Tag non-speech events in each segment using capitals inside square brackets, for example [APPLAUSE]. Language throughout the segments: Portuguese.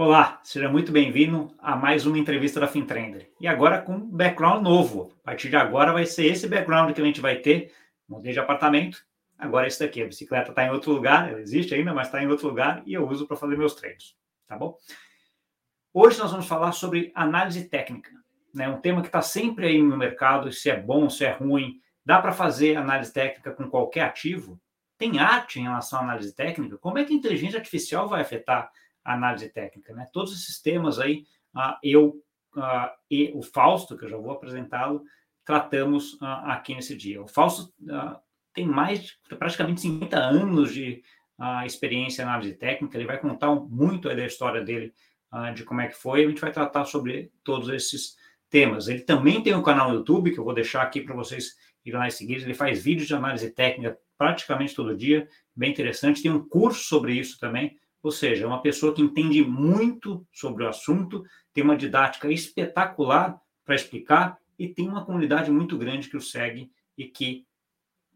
Olá, seja muito bem-vindo a mais uma entrevista da FinTrender. E agora com um background novo. A partir de agora vai ser esse background que a gente vai ter. Mudei de apartamento, agora é esse daqui. A bicicleta está em outro lugar, ela existe ainda, mas está em outro lugar e eu uso para fazer meus treinos, tá bom? Hoje nós vamos falar sobre análise técnica, né? Um tema que está sempre aí no mercado, se é bom, se é ruim. Dá para fazer análise técnica com qualquer ativo? Tem arte em relação à análise técnica? Como é que a inteligência artificial vai afetar análise técnica. Né? Todos esses temas aí, uh, eu uh, e o Fausto, que eu já vou apresentá-lo, tratamos uh, aqui nesse dia. O Fausto tem mais de praticamente 50 anos de experiência em análise técnica, ele vai contar muito da história dele, de como é que foi, a gente vai tratar sobre todos esses temas. Ele também tem um canal no YouTube, que eu vou deixar aqui para vocês irem lá e seguir, ele faz vídeos de análise técnica praticamente todo dia, bem interessante, tem um curso sobre isso também, ou seja, é uma pessoa que entende muito sobre o assunto, tem uma didática espetacular para explicar e tem uma comunidade muito grande que o segue e que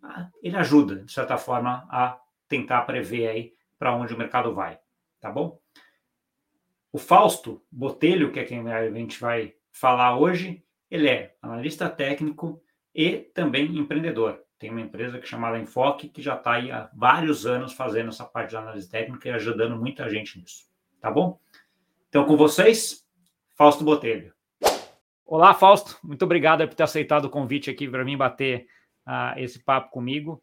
ah, ele ajuda, de certa forma, a tentar prever aí para onde o mercado vai, tá bom? O Fausto Botelho, que é quem a gente vai falar hoje, ele é analista técnico e também empreendedor tem uma empresa que é chamada Enfoque, que já está aí há vários anos fazendo essa parte de análise técnica e ajudando muita gente nisso. Tá bom? Então, com vocês, Fausto Botelho. Olá, Fausto. Muito obrigado por ter aceitado o convite aqui para mim bater uh, esse papo comigo.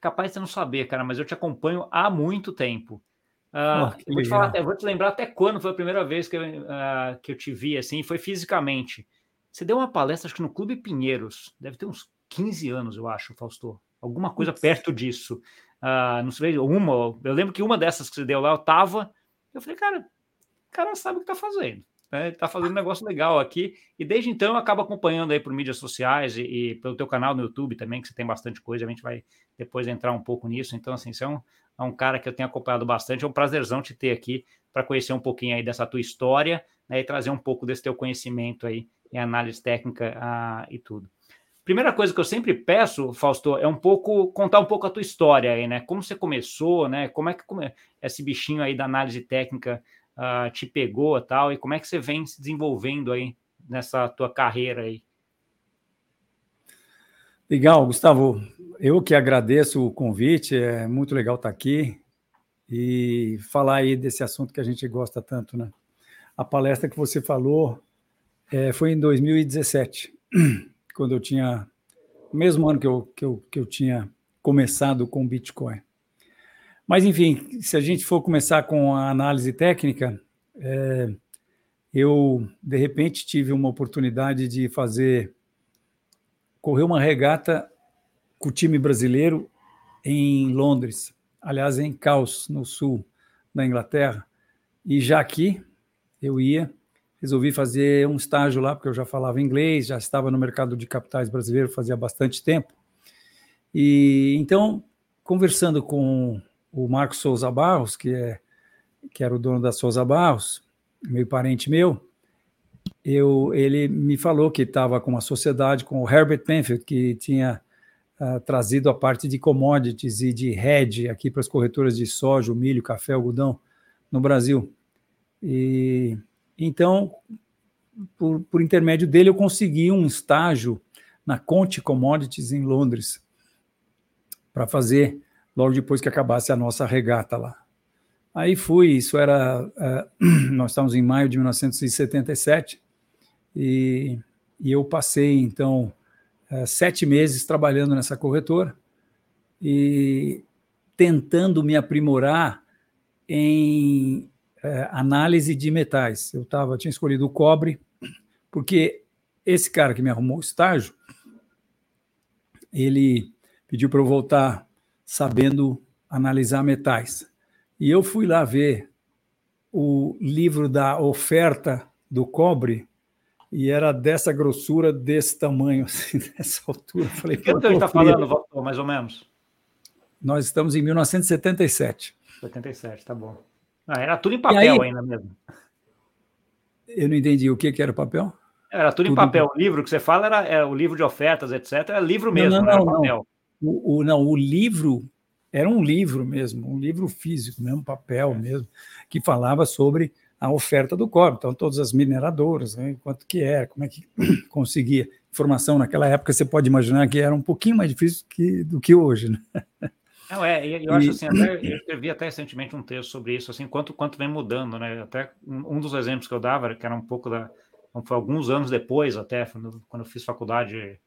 Capaz de você não saber, cara, mas eu te acompanho há muito tempo. Uh, oh, vou, te falar, vou te lembrar até quando foi a primeira vez que eu, uh, que eu te vi, assim, foi fisicamente. Você deu uma palestra, acho que no Clube Pinheiros, deve ter uns 15 anos, eu acho, Fausto. Alguma coisa perto disso. Uh, não sei, uma. Eu lembro que uma dessas que você deu lá, eu tava. Eu falei, cara, o cara sabe o que tá fazendo. Né? Tá fazendo um negócio legal aqui. E desde então eu acabo acompanhando aí por mídias sociais e, e, pelo teu canal no YouTube também, que você tem bastante coisa. A gente vai depois entrar um pouco nisso. Então, assim, você é um, é um cara que eu tenho acompanhado bastante. É um prazerzão te ter aqui para conhecer um pouquinho aí dessa tua história né, e trazer um pouco desse teu conhecimento aí em análise técnica uh, e tudo. Primeira coisa que eu sempre peço, Fausto, é um pouco contar um pouco a tua história aí, né? Como você começou, né? Como é que esse bichinho aí da análise técnica uh, te pegou tal, e como é que você vem se desenvolvendo aí nessa tua carreira aí? Legal, Gustavo. Eu que agradeço o convite, é muito legal estar aqui e falar aí desse assunto que a gente gosta tanto, né? A palestra que você falou é, foi em 2017 quando eu tinha, mesmo ano que eu, que eu, que eu tinha começado com Bitcoin. Mas, enfim, se a gente for começar com a análise técnica, é, eu, de repente, tive uma oportunidade de fazer, correr uma regata com o time brasileiro em Londres, aliás, em Caos, no sul da Inglaterra. E já aqui, eu ia resolvi fazer um estágio lá, porque eu já falava inglês, já estava no mercado de capitais brasileiro fazia bastante tempo. E então, conversando com o Marcos Souza Barros, que é que era o dono da Souza Barros, meio parente meu, eu, ele me falou que estava com uma sociedade com o Herbert Penfield, que tinha uh, trazido a parte de commodities e de hedge aqui para as corretoras de soja, milho, café, algodão no Brasil. E então, por, por intermédio dele, eu consegui um estágio na Conte Commodities em Londres para fazer logo depois que acabasse a nossa regata lá. Aí fui, isso era. Uh, [CLEARS THROAT] nós estávamos em maio de 1977, e, e eu passei, então, uh, sete meses trabalhando nessa corretora e tentando me aprimorar em é, análise de metais. Eu tava, tinha escolhido o cobre, porque esse cara que me arrumou o estágio, ele pediu para eu voltar sabendo analisar metais. E eu fui lá ver o livro da oferta do cobre e era dessa grossura, desse tamanho, [LAUGHS] assim, dessa altura. Falei, que ano está falando, Valtor, mais ou menos? Nós estamos em 1977. 77, tá bom. Ah, era tudo em papel aí, ainda mesmo. Eu não entendi o que, que era o papel. Era tudo, tudo em papel. O livro que você fala era, era, o livro de ofertas, etc. Era livro mesmo, não, não, não, não. O, o, não, o livro era um livro mesmo, um livro físico, mesmo papel mesmo, que falava sobre a oferta do cobre. Então, todas as mineradoras, né, quanto que é, como é que [CLEARS THROAT] conseguia informação naquela época, você pode imaginar que era um pouquinho mais difícil que, do que hoje. Né? [LAUGHS] Não, é, eu acho assim, até, eu [CLEARS THROAT] escrevi até recentemente um texto sobre isso, assim, quanto, quanto vem mudando, né? Até um dos exemplos que eu dava, que era um pouco da. Foi alguns anos depois, até, quando eu fiz faculdade,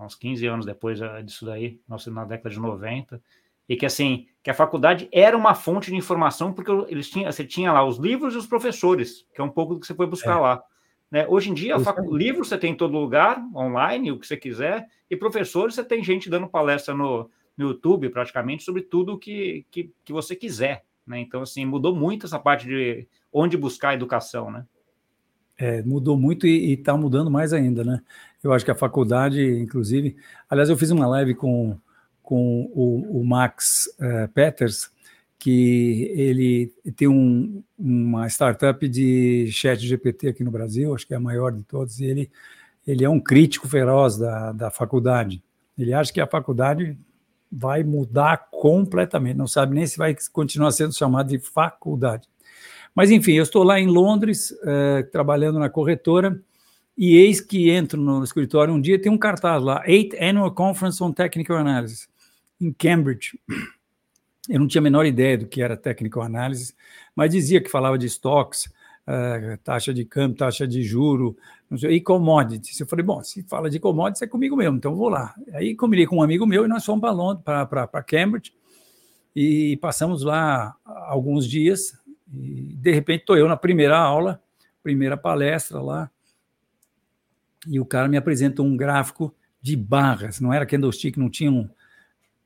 uns 15 anos depois eh, disso daí, na década de 90, e que assim, que a faculdade era uma fonte de informação, porque eles tinham, você tinha lá os livros e os professores, que é um pouco do que você foi buscar é. lá. Né? Hoje em dia, facu... livros você tem em todo lugar, online, o que você quiser, e professores você tem gente dando palestra no, no YouTube, praticamente, sobre tudo que, que, que você quiser. Né? Então, assim, mudou muito essa parte de onde buscar educação, né? É, mudou muito e está mudando mais ainda, né? Eu acho que a faculdade, inclusive. Aliás, eu fiz uma live com, com o, o Max uh, Peters, que ele tem um, uma startup de chat GPT aqui no Brasil, acho que é a maior de todos, e ele, ele é um crítico feroz da, da faculdade. Ele acha que a faculdade vai mudar completamente, não sabe nem se vai continuar sendo chamado de faculdade. Mas, enfim, eu estou lá em Londres, eh, trabalhando na corretora, e eis que entro no escritório um dia, tem um cartaz lá, Eighth Annual Conference on Technical Analysis, em Cambridge. Eu não tinha a menor ideia do que era Technical Analysis, mas dizia que falava de stocks, uh, taxa de câmbio, taxa de juro, e commodities. Eu falei, bom, se fala de commodities é comigo mesmo, então vou lá. Aí combinei com um amigo meu e nós fomos para Cambridge e passamos lá alguns dias. E de repente estou eu na primeira aula, primeira palestra lá, e o cara me apresentou um gráfico de barras, não era candlestick, não tinha um,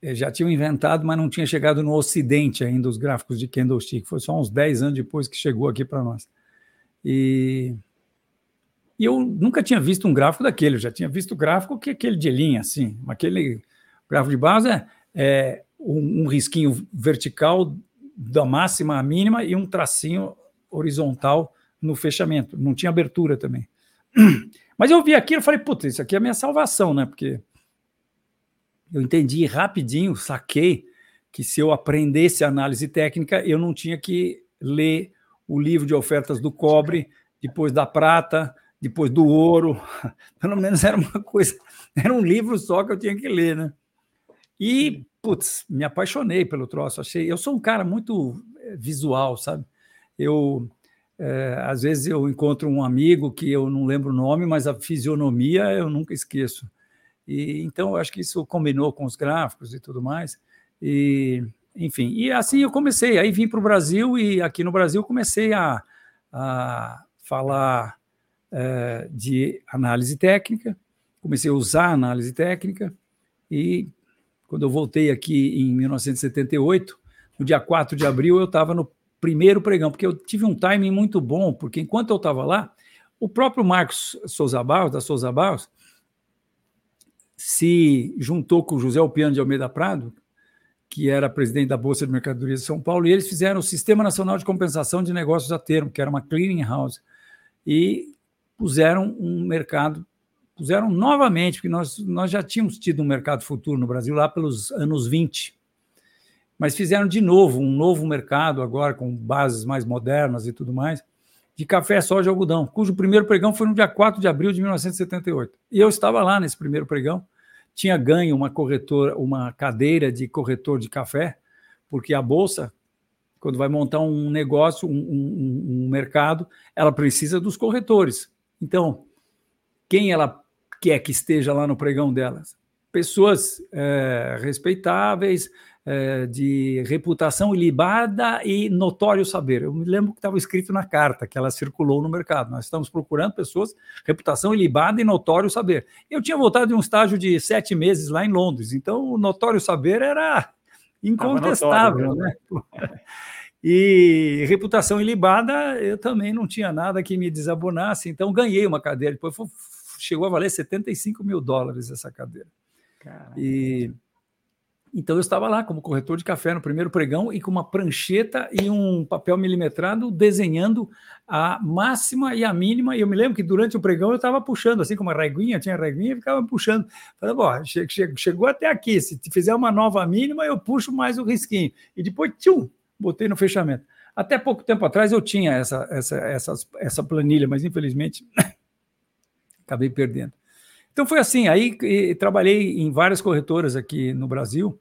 eh, já tinham inventado, mas não tinha chegado no Ocidente ainda os gráficos de candlestick. Foi só uns 10 anos depois que chegou aqui para nós. E, e, eu nunca tinha visto um gráfico daquele, eu já tinha visto gráfico que aquele de linha, assim. Aquele gráfico de base é, é um, um risquinho vertical da máxima à mínima e um tracinho horizontal no fechamento. Não tinha abertura também. [CLEARS THROAT] Mas eu vi aquilo e falei, puta, isso aqui é a minha salvação, né? Porque eu entendi rapidinho, saquei que se eu aprendesse análise técnica, eu não tinha que ler o livro de ofertas do cobre, depois da prata, depois do ouro. [LAUGHS] Pelo menos era uma coisa, [LAUGHS] era um livro só que eu tinha que ler, né? E, putz, me apaixonei pelo troço. Achei, eu sou um cara muito eh, visual, sabe? Eu é, às vezes eu encontro um amigo que eu não lembro o nome, mas a fisionomia eu nunca esqueço. E então eu acho que isso combinou com os gráficos e tudo mais. E enfim, e assim eu comecei. Aí vim para o Brasil e aqui no Brasil comecei a, a falar é, de análise técnica. Comecei a usar análise técnica e quando eu voltei aqui em 1978, no dia 4 de abril, eu estava no primeiro pregão, porque eu tive um timing muito bom, porque enquanto eu estava lá, o próprio Marcos Souza Barros, da Souza Barros, se juntou com o José Alpiano de Almeida Prado, que era presidente da Bolsa de Mercadorias de São Paulo, e eles fizeram o Sistema Nacional de Compensação de Negócios a Termo, que era uma clearing house, e puseram um mercado, puseram novamente, porque nós, nós já tínhamos tido um mercado futuro no Brasil lá pelos anos 20, mas fizeram de novo um novo mercado agora com bases mais modernas e tudo mais, de café, soja e algodão, cujo primeiro pregão foi no dia 4 de abril de 1978. E eu estava lá nesse primeiro pregão, tinha ganho uma corretora, uma cadeira de corretor de café, porque a bolsa, quando vai montar um negócio, um, um, um mercado, ela precisa dos corretores. Então, quem ela quer que esteja lá no pregão delas? Pessoas é, respeitáveis, é, de reputação ilibada e notório saber. Eu me lembro que estava escrito na carta que ela circulou no mercado. Nós estamos procurando pessoas, reputação ilibada e notório saber. Eu tinha voltado de um estágio de sete meses lá em Londres, então o notório saber era incontestável, né? [LAUGHS] E reputação ilibada, eu também não tinha nada que me desabonasse, então ganhei uma cadeira. Depois chegou a valer 75 mil dólares essa cadeira. Caramba. E então eu estava lá como corretor de café no primeiro pregão e com uma prancheta e um papel milimetrado desenhando a máxima e a mínima. E eu me lembro que durante o pregão eu estava puxando, assim como uma reguinha, tinha reguinha ficava puxando. Falei, bom, che che chegou até aqui, se fizer uma nova mínima, eu puxo mais o risquinho. E depois, tchum, botei no fechamento. Até pouco tempo atrás eu tinha essa, essa, essa, essa planilha, mas infelizmente [COUGHS] acabei perdendo. Então foi assim, aí trabalhei em várias corretoras aqui no Brasil,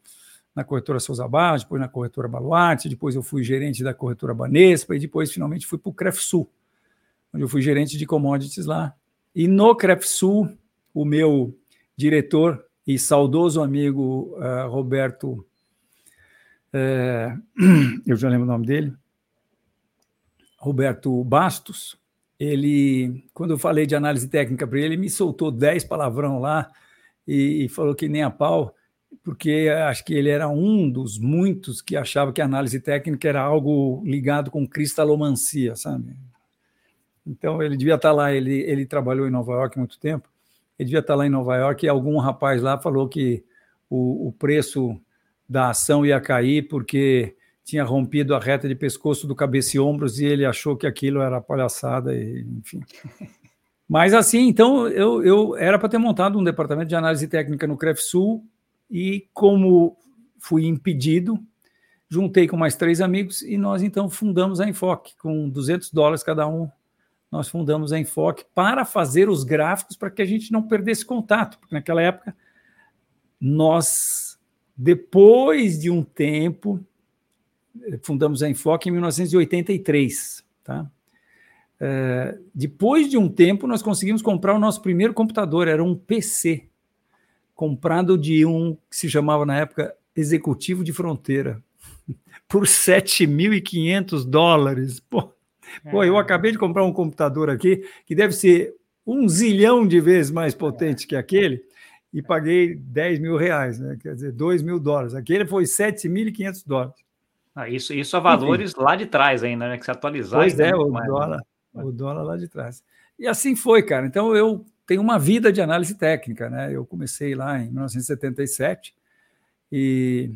na corretora Souza Barros, depois na corretora Baluarte, depois eu fui gerente da corretora Banespa e depois finalmente fui para o Crefsul, onde eu fui gerente de commodities lá. E no Crefsul, o meu diretor e saudoso amigo uh, Roberto, uh, [CLEARS THROAT] eu já lembro o nome dele, Roberto Bastos, ele, quando eu falei de análise técnica para ele, ele me soltou 10 palavrão lá e, e, falou que nem a pau, porque acho que ele era um dos muitos que achava que a análise técnica era algo ligado com cristalomancia, sabe? Então ele devia estar lá, ele, ele trabalhou em Nova York muito tempo, ele devia estar lá em Nova York e algum rapaz lá falou que o, o preço da ação ia cair porque tinha rompido a reta de pescoço do cabeça e ombros e ele achou que aquilo era palhaçada, e, enfim. [LAUGHS] Mas assim, então eu, eu era para ter montado um departamento de análise técnica no CrefSul e como fui impedido, juntei com mais três amigos e nós então fundamos a Enfoque com 200 dólares cada um. Nós fundamos a Enfoque para fazer os gráficos para que a gente não perdesse contato, porque naquela época nós depois de um tempo fundamos a Enfoque em 1983. Tá? É, depois de um tempo, nós conseguimos comprar o nosso primeiro computador, era um PC, comprado de um que se chamava na época Executivo de Fronteira, [LAUGHS] por 7.500 dólares. Pô, pô, eu é. acabei de comprar um computador aqui que deve ser um zilhão de vezes mais potente que aquele, e paguei 10 mil reais, né? quer dizer, 2 mil dólares. Aquele foi 7.500 dólares. Ah, isso, isso a valores Enfim. lá de trás ainda, né? Que se atualizar. Pois é, o mais, né? dólar, né? o dólar lá de trás. E assim foi, cara. Então eu tenho uma vida de análise técnica, né? Eu comecei lá em 1977 e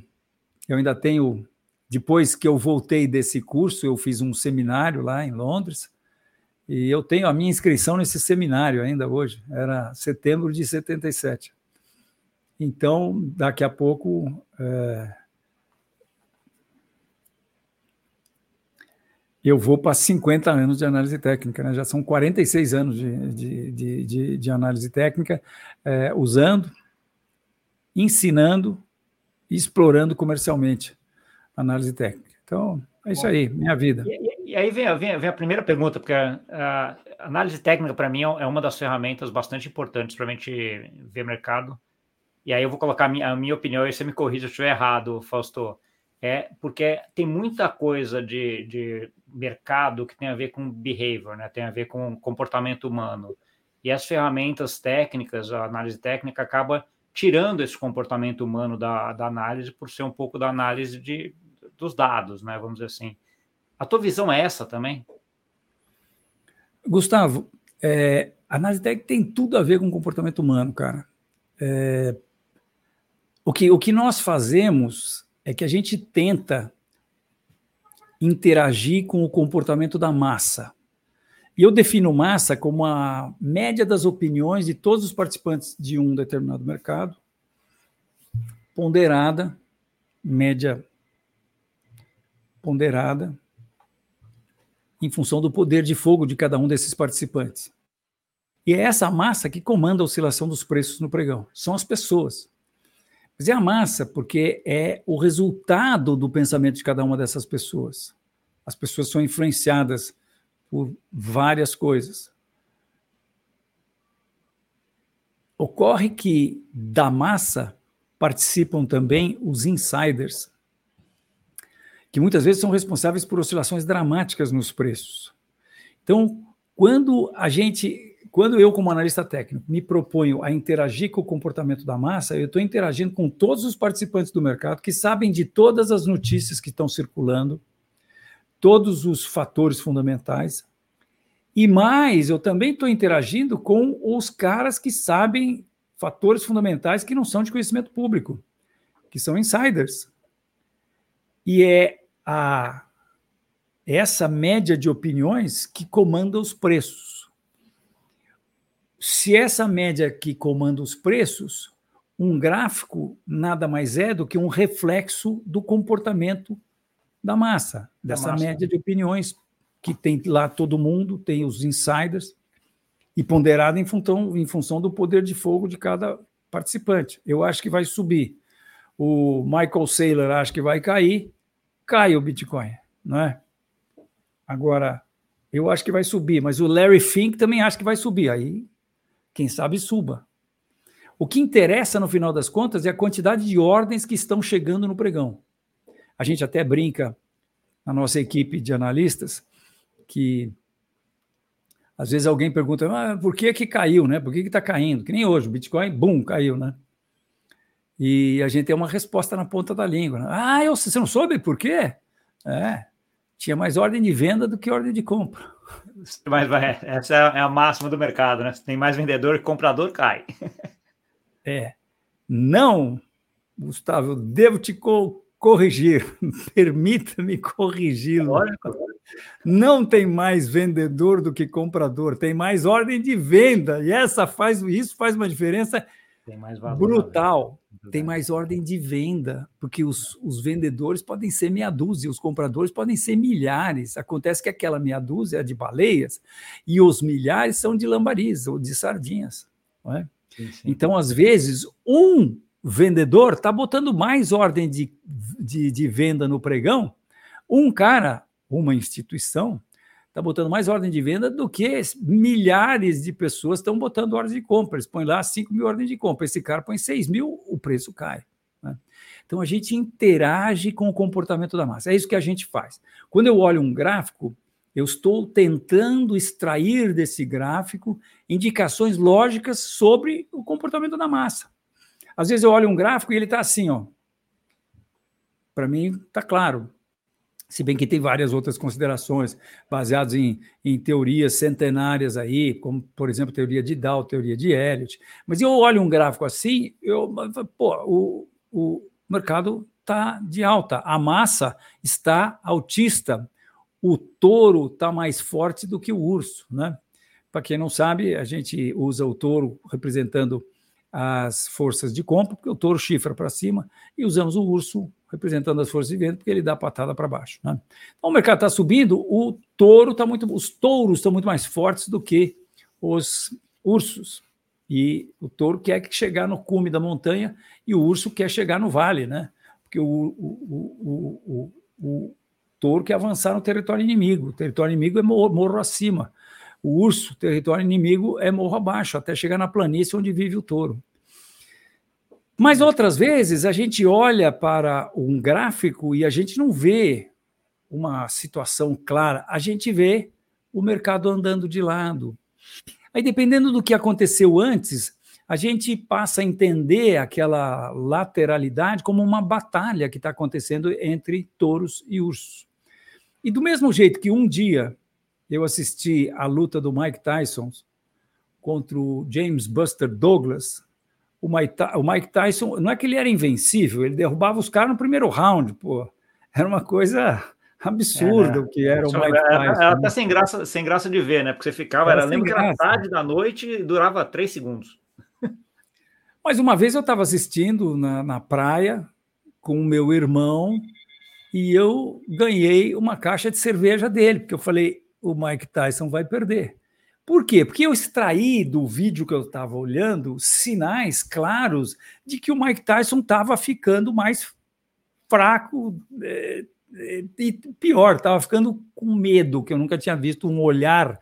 eu ainda tenho. Depois que eu voltei desse curso, eu fiz um seminário lá em Londres e eu tenho a minha inscrição nesse seminário ainda hoje. Era setembro de 77. Então, daqui a pouco. É eu vou para 50 anos de análise técnica, né? já são 46 anos de, de, de, de, de análise técnica, é, usando, ensinando e explorando comercialmente análise técnica. Então, é isso aí, minha vida. E, e aí vem, vem, vem, a primeira pergunta, porque a, a análise técnica, para mim, é uma das ferramentas bastante importantes para a gente ver mercado. E aí eu vou colocar a minha, a minha opinião, e você me corrija se eu estiver errado, Fausto é porque tem muita coisa de, de mercado que tem a ver com behavior, né? tem a ver com comportamento humano. E as ferramentas técnicas, a análise técnica, acaba tirando esse comportamento humano da, da análise por ser um pouco da análise de, dos dados, né? vamos dizer assim. A tua visão é essa também? Gustavo, é, a análise técnica tem tudo a ver com comportamento humano, cara. É, o, que, o que nós fazemos é que a gente tenta interagir com o comportamento da massa. E eu defino massa como a média das opiniões de todos os participantes de um determinado mercado, ponderada, média ponderada, em função do poder de fogo de cada um desses participantes. E é essa massa que comanda a oscilação dos preços no pregão. São as pessoas. Mas é a massa, porque é o resultado do pensamento de cada uma dessas pessoas. As pessoas são influenciadas por várias coisas. Ocorre que da massa participam também os insiders, que muitas vezes são responsáveis por oscilações dramáticas nos preços. Então, quando a gente quando eu, como analista técnico, me proponho a interagir com o comportamento da massa, eu estou interagindo com todos os participantes do mercado que sabem de todas as notícias que estão circulando, todos os fatores fundamentais. E mais, eu também estou interagindo com os caras que sabem fatores fundamentais que não são de conhecimento público, que são insiders. E é a essa média de opiniões que comanda os preços se essa média que comanda os preços, um gráfico nada mais é do que um reflexo do comportamento da massa, dessa massa. média de opiniões que tem lá todo mundo, tem os insiders, e ponderada em função, em função do poder de fogo de cada participante. Eu acho que vai subir. O Michael Saylor acha que vai cair, cai o Bitcoin, não é? Agora, eu acho que vai subir, mas o Larry Fink também acha que vai subir. Aí, quem sabe suba. O que interessa, no final das contas, é a quantidade de ordens que estão chegando no pregão. A gente até brinca na nossa equipe de analistas que às vezes alguém pergunta, ah, por que que caiu, né? Por que que está caindo? Que nem hoje, o Bitcoin, bum, caiu, né? E a gente tem uma resposta na ponta da língua. Né? Ah, eu, você não soube por quê? É, tinha mais ordem de venda do que ordem de compra. Mas vai, essa é a máxima do mercado, né? Se tem mais vendedor que comprador, cai. [LAUGHS] É. Não, Gustavo, devo te co corrigir. [LAUGHS] Permita-me corrigi-lo. Não tem mais vendedor do que comprador, tem mais ordem de venda. E essa faz isso faz uma diferença valor, brutal. Né? Tem mais ordem de venda, porque os, os vendedores podem ser meia dúzia, os compradores podem ser milhares. Acontece que aquela meia dúzia é de baleias e os milhares são de lambariz ou de sardinhas. É? Sim, sim. Então, às vezes, um vendedor está botando mais ordem de, de, de, venda no pregão, um cara, uma instituição, está botando mais ordem de venda do que milhares de pessoas estão botando ordem de compra. Eles põem lá 5 mil ordens de compra, esse cara põe 6 mil, o preço cai. Né? Então a gente interage com o comportamento da massa. É isso que a gente faz. Quando eu olho um gráfico, eu estou tentando extrair desse gráfico indicações lógicas sobre o comportamento da massa. Às vezes eu olho um gráfico e ele está assim, ó. Para mim está claro. Se bem que tem várias outras considerações baseadas em, em teorias centenárias aí, como, por exemplo, teoria de Dow, teoria de Elliott. Mas eu olho um gráfico assim, eu, pô, o, o mercado está de alta, a massa está altista, o touro está mais forte do que o urso, né? Para quem não sabe, a gente usa o touro representando as forças de compra, porque o touro chifra para cima, e usamos o urso representando as forças de venda, porque ele dá patada para baixo. Né? Então o mercado está subindo, o touro está muito, os touros estão muito mais fortes do que os ursos. E o touro quer chegar no cume da montanha e o urso quer chegar no vale, né? Porque o, o, o, o touro quer avançar no território inimigo. O território inimigo é morro acima. O urso, território inimigo, é morro abaixo, até chegar na planície onde vive o touro. Mas outras vezes a gente olha para um gráfico e a gente não vê uma situação clara, a gente vê o mercado andando de lado. Aí, dependendo do que aconteceu antes, a gente passa a entender aquela lateralidade como uma batalha que está acontecendo entre touros e ursos. E do mesmo jeito que um dia eu assisti a luta do Mike Tyson contra o James Buster Douglas, o Mike, Tyson, não é que ele era invencível, ele derrubava os caras no primeiro round, pô. Era uma coisa absurda é, o que era o Mike Tyson. Era, era até né? sem graça, sem graça de ver, né? Porque você ficava, era, era lembra que era tarde da noite e durava três segundos. Mas uma vez eu estava assistindo na, na praia com o meu irmão e eu ganhei uma caixa de cerveja dele, porque eu falei, o Mike Tyson vai perder. Por quê? Porque eu extraí do vídeo que eu estava olhando sinais claros de que o Mike Tyson estava ficando mais fraco é, e pior, estava ficando com medo, que eu nunca tinha visto um olhar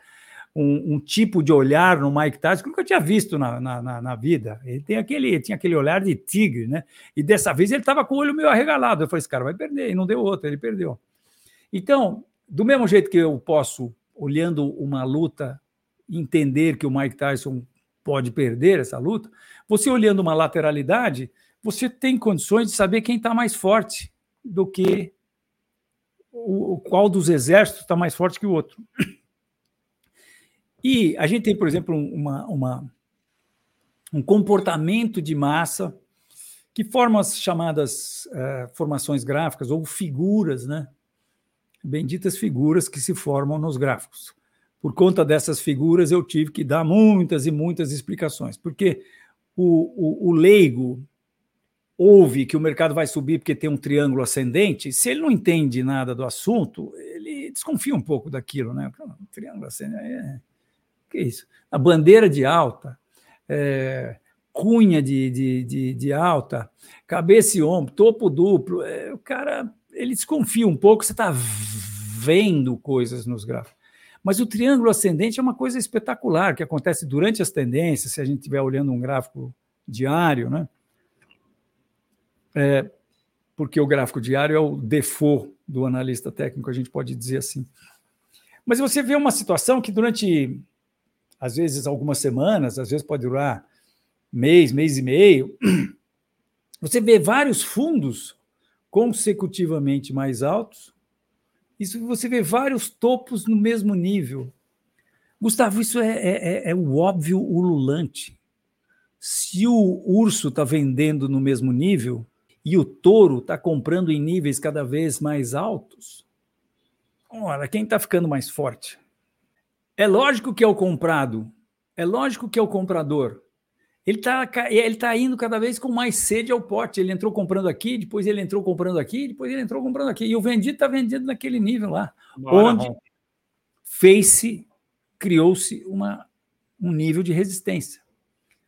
um, um, tipo de olhar no Mike Tyson que eu nunca tinha visto na, na, na, vida. Ele tem aquele, tinha aquele olhar de tigre, né? E dessa vez ele estava com o olho meio arregalado. Eu falei, esse cara vai perder, e não deu outro, ele perdeu. Então, do mesmo jeito que eu posso, olhando uma luta, entender que o Mike Tyson pode perder essa luta, você olhando uma lateralidade, você tem condições de saber quem está mais forte do que o, qual dos exércitos está mais forte que o outro. E a gente tem, por exemplo, uma, uma, um comportamento de massa que forma as chamadas uh, formações gráficas ou figuras, né? Benditas figuras que se formam nos gráficos. Por conta dessas figuras, eu tive que dar muitas e muitas explicações, porque o, o, o leigo ouve que o mercado vai subir porque tem um triângulo ascendente, se ele não entende nada do assunto, ele desconfia um pouco daquilo, né? Triângulo ascendente, é... que isso? A bandeira de alta, é... cunha de, de, de, de, alta, cabeça e ombro, topo duplo, é... o cara ele desconfia um pouco, você está vendo coisas nos gráficos. Mas o triângulo ascendente é uma coisa espetacular que acontece durante as tendências, se a gente estiver olhando um gráfico diário, né? É, porque o gráfico diário é o default do analista técnico, a gente pode dizer assim. Mas você vê uma situação que durante, às vezes, algumas semanas, às vezes pode durar mês, mês e meio, [CLEARS THROAT] você vê vários fundos consecutivamente mais altos isso você vê vários topos no mesmo nível. Gustavo, isso é, é, é, é o óbvio ululante. Se o urso está vendendo no mesmo nível e o touro está comprando em níveis cada vez mais altos, olha, quem está ficando mais forte? É lógico que é o comprado, é lógico que é o comprador, ele está ele tá indo cada vez com mais sede ao pote. Ele entrou comprando aqui, depois ele entrou comprando aqui, depois ele entrou comprando aqui. E o vendido está vendido naquele nível lá, onde Face criou-se um nível de resistência,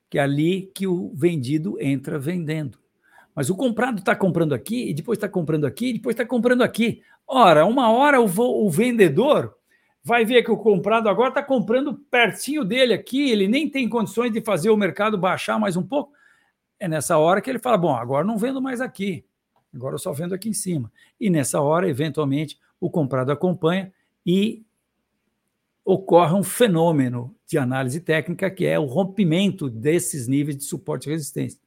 que é ali que o vendido entra vendendo. Mas o comprado está comprando aqui, e depois está comprando aqui, e depois está comprando aqui. Ora, uma hora o, o vendedor vai ver que o comprado agora está comprando pertinho dele aqui, ele nem tem condições de fazer o mercado baixar mais um pouco. É nessa hora que ele fala: bom, agora não vendo mais aqui, agora eu só vendo aqui em cima. E nessa hora, eventualmente, o comprado acompanha e ocorre um fenômeno de análise técnica que é o rompimento desses níveis de suporte e resistência.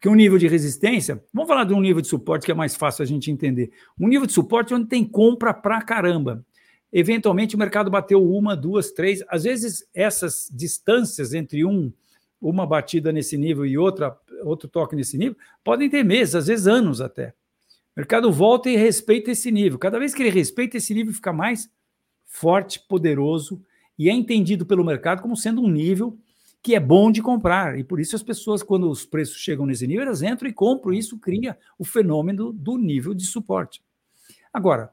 Que um nível de resistência, vamos falar de um nível de suporte que é mais fácil a gente entender. Um nível de suporte onde tem compra pra caramba. Eventualmente o mercado bateu uma, duas, três. Às vezes essas distâncias entre um, uma batida nesse nível e outra, outro toque nesse nível, podem ter meses, às vezes anos até. O mercado volta e respeita esse nível. Cada vez que ele respeita esse nível, fica mais forte, poderoso e é entendido pelo mercado como sendo um nível que é bom de comprar. E por isso as pessoas, quando os preços chegam nesse nível, elas entram e compram. E isso cria o fenômeno do nível de suporte. Agora,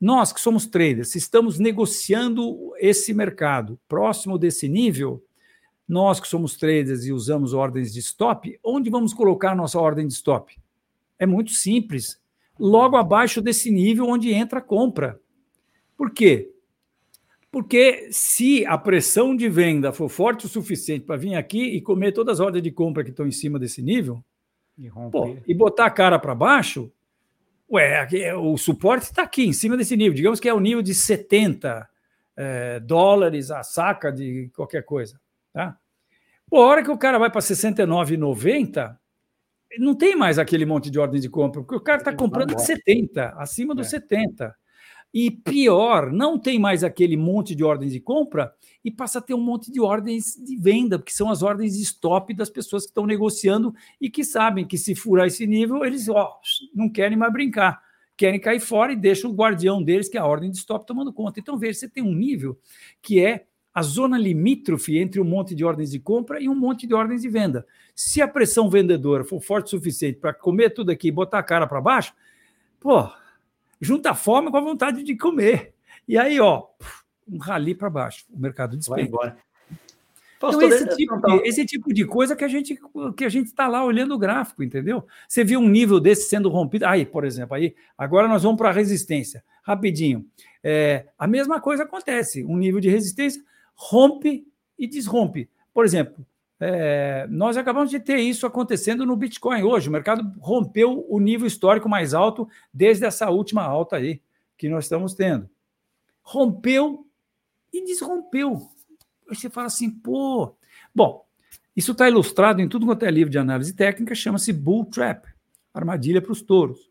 nós que somos traders, se estamos negociando esse mercado próximo desse nível, nós que somos traders e usamos ordens de stop, onde vamos colocar nossa ordem de stop? É muito simples. Logo abaixo desse nível onde entra a compra. Por quê? Porque se a pressão de venda for forte o suficiente para vir aqui e comer todas as ordens de compra que estão em cima desse nível, e, pô, e botar a cara para baixo, Ué, é, o suporte está aqui, em cima desse nível. Digamos que é o nível de 70 é, dólares a saca de qualquer coisa. Tá? Por hora que o cara vai para 69,90, não tem mais aquele monte de ordem de compra, porque o cara está comprando de 70, acima dos é. 70. E pior, não tem mais aquele monte de ordens de compra e passa a ter um monte de ordens de venda, porque são as ordens de stop das pessoas que estão negociando e que sabem que se furar esse nível, eles ó, não querem mais brincar, querem cair fora e deixam o guardião deles, que é a ordem de stop, tomando conta. Então, veja, você tem um nível que é a zona limítrofe entre um monte de ordens de compra e um monte de ordens de venda. Se a pressão vendedora for forte o suficiente para comer tudo aqui e botar a cara para baixo, pô, junta a fome com a vontade de comer. E aí, ó, um rali para baixo, o mercado despenca. Então, esse tipo, de, esse tipo de coisa que a gente que a gente está lá olhando o gráfico, entendeu? Você viu um nível desse sendo rompido. Aí, por exemplo, aí agora nós vamos para a resistência. Rapidinho. É, a mesma coisa acontece. Um nível de resistência rompe e desrompe. Por exemplo, é, nós acabamos de ter isso acontecendo no Bitcoin hoje. O mercado rompeu o nível histórico mais alto desde essa última alta aí que nós estamos tendo. Rompeu e desrompeu. Aí você fala assim, pô. Bom, isso está ilustrado em tudo quanto é livro de análise técnica, chama-se Bull Trap armadilha para os touros.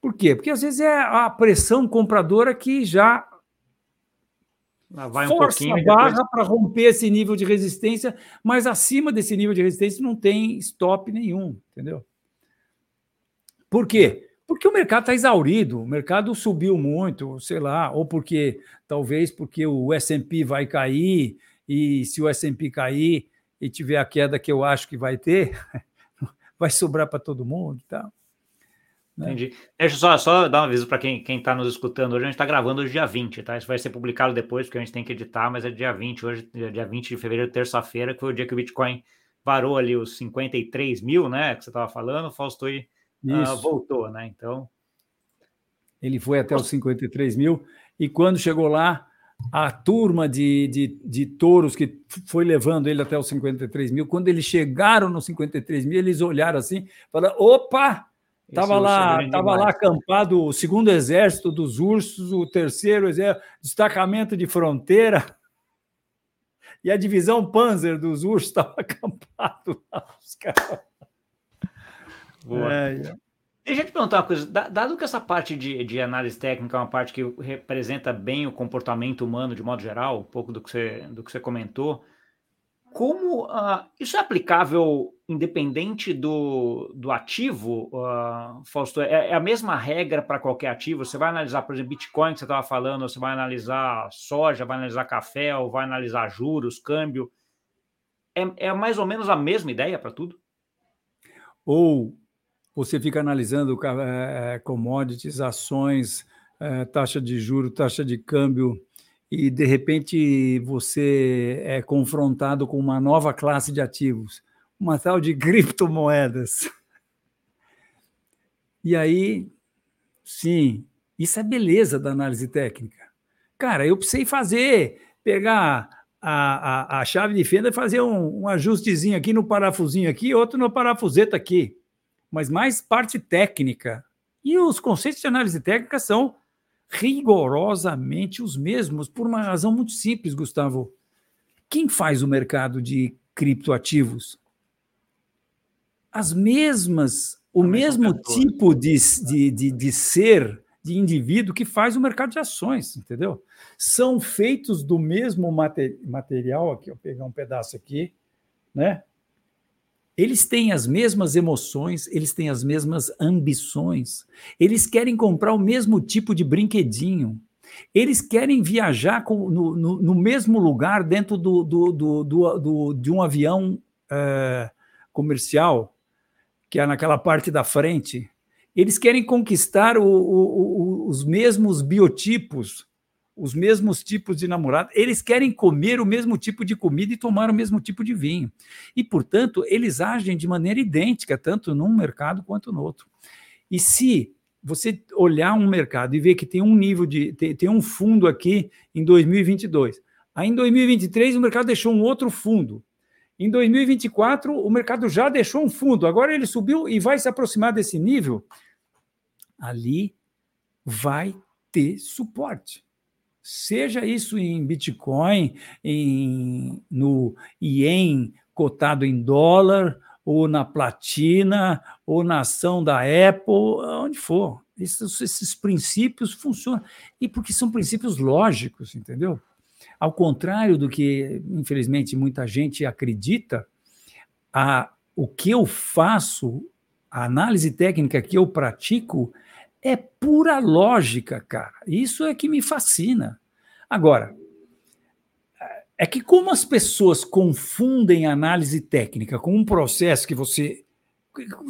Por quê? Porque às vezes é a pressão compradora que já vai um força a barra depois... para romper esse nível de resistência, mas acima desse nível de resistência não tem stop nenhum, entendeu? Por quê? Porque o mercado está exaurido, o mercado subiu muito, sei lá, ou porque talvez porque o S&P vai cair e se o S&P cair e tiver a queda que eu acho que vai ter, [LAUGHS] vai sobrar para todo mundo e. Né? Entendi. Deixa eu só, só dar um aviso para quem está nos escutando hoje. A gente está gravando hoje dia 20, tá? Isso vai ser publicado depois, porque a gente tem que editar, mas é dia 20, hoje, dia 20 de fevereiro, terça-feira, que foi o dia que o Bitcoin varou ali os 53 mil, né? Que você estava falando, Fausto uh, voltou, né? Então. Ele foi até os 53 mil, e quando chegou lá, a turma de, de, de touros que foi levando ele até os 53 mil, quando eles chegaram nos 53 mil, eles olharam assim, falaram: opa! Estava lá, tava lá acampado o segundo exército dos ursos, o terceiro exército, destacamento de fronteira, [LAUGHS] e a divisão Panzer dos ursos estava [LAUGHS] acampado lá. Os caras. É, Deixa eu te perguntar uma coisa. Dado que essa parte de, de, análise técnica é uma parte que representa bem o comportamento humano de modo geral, um pouco do que você, do que você comentou, como uh, isso é aplicável independente do, do ativo, uh, Fausto? É, é, a mesma regra para qualquer ativo? Você vai analisar, por exemplo, Bitcoin que você estava falando, você vai analisar soja, vai analisar café, ou vai analisar juros, câmbio. É, é mais ou menos a mesma ideia para tudo? Ou você fica analisando é, commodities, ações, é, taxa de juro, taxa de câmbio e de repente você é confrontado com uma nova classe de ativos, uma tal de criptomoedas. E aí, sim, isso é beleza da análise técnica. Cara, eu precisei fazer, pegar a, a, a chave de fenda e fazer um, um ajustezinho aqui no parafusinho aqui, outro no parafuseta aqui. Mas mais parte técnica. E os conceitos de análise técnica são rigorosamente os mesmos, por uma razão muito simples, Gustavo. Quem faz o mercado de criptoativos? As mesmas, o mesmo tipo de, de, de, de ser, de indivíduo que faz o mercado de ações, entendeu? São feitos do mesmo material, aqui, eu pegar um pedaço aqui, né? Eles têm as mesmas emoções, eles têm as mesmas ambições, eles querem comprar o mesmo tipo de brinquedinho, eles querem viajar com, no, no, no, mesmo lugar dentro do, do, do, de um avião é, comercial, que é naquela parte da frente. Eles querem conquistar o, o, os mesmos biotipos os mesmos tipos de namorado, eles querem comer o mesmo tipo de comida e tomar o mesmo tipo de vinho. E, portanto, eles agem de maneira idêntica, tanto num mercado quanto no outro. E se você olhar um mercado e ver que tem um nível de. tem, tem um fundo aqui em 2022. Aí em 2023 o mercado deixou um outro fundo. Em 2024 o mercado já deixou um fundo. Agora ele subiu e vai se aproximar desse nível. Ali vai ter suporte seja isso em Bitcoin, em, no ien cotado em dólar, ou na platina, ou na ação da Apple, onde for. Esses, esses princípios funcionam. E porque são princípios lógicos, entendeu? Ao contrário do que, infelizmente, muita gente acredita, a, o que eu faço, a análise técnica que eu pratico, é pura lógica, cara. Isso é que me fascina. Agora, é que como as pessoas confundem análise técnica com um processo que você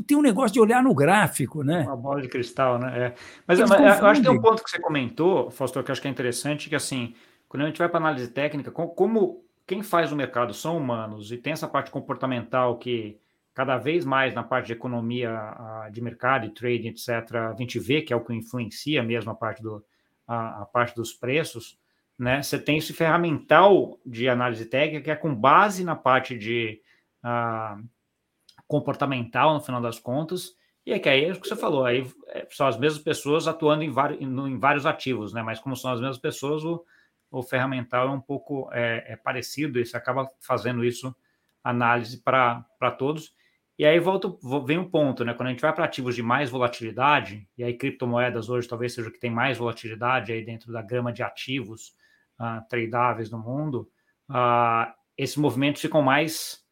tem um negócio de olhar no gráfico, né? Uma bola de cristal, né? É. Mas, mas eu acho que tem um ponto que você comentou, Fausto, que eu acho que é interessante, que assim, quando a gente vai para análise técnica, como quem faz o mercado são humanos e tem essa parte comportamental que cada vez mais na parte de economia de mercado e trading, etc., a gente vê que é o que influencia mesmo a parte, do, a, a parte dos preços, né? Você tem esse ferramental de análise técnica que é com base na parte de uh, comportamental, no final das contas, e é que aí é o que você falou, aí é, são as mesmas pessoas atuando em, vários, em vários ativos, né? Mas como são as mesmas pessoas, o, o ferramental é um pouco é, é parecido, e você acaba fazendo isso, análise para todos. E aí volta, vem um ponto, né? Quando a gente vai para ativos de mais volatilidade, e aí criptomoedas hoje talvez seja o que tem mais volatilidade aí dentro da gama de ativos uh, tradáveis no mundo, uh, esses movimentos ficam mais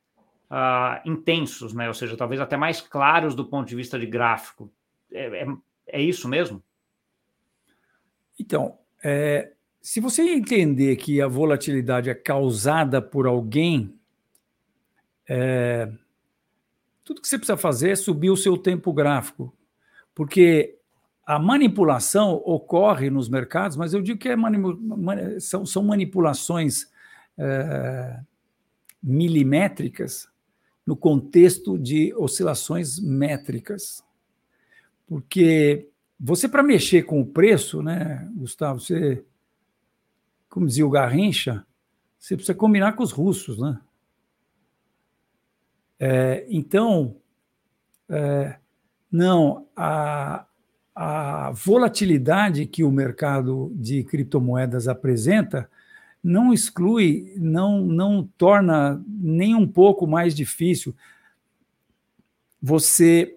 uh, intensos, né? Ou seja, talvez até mais claros do ponto de vista de gráfico. É, é, é isso mesmo? Então, é, se você entender que a volatilidade é causada por alguém, é, tudo que você precisa fazer é subir o seu tempo gráfico, porque a manipulação ocorre nos mercados, mas eu digo que é são, são, manipulações é, milimétricas no contexto de oscilações métricas. Porque você, para mexer com o preço, né, Gustavo, você, como dizia o Garrincha, você precisa combinar com os russos, né? É, então, é, não, a, a volatilidade que o mercado de criptomoedas apresenta não exclui, não, não torna nem um pouco mais difícil você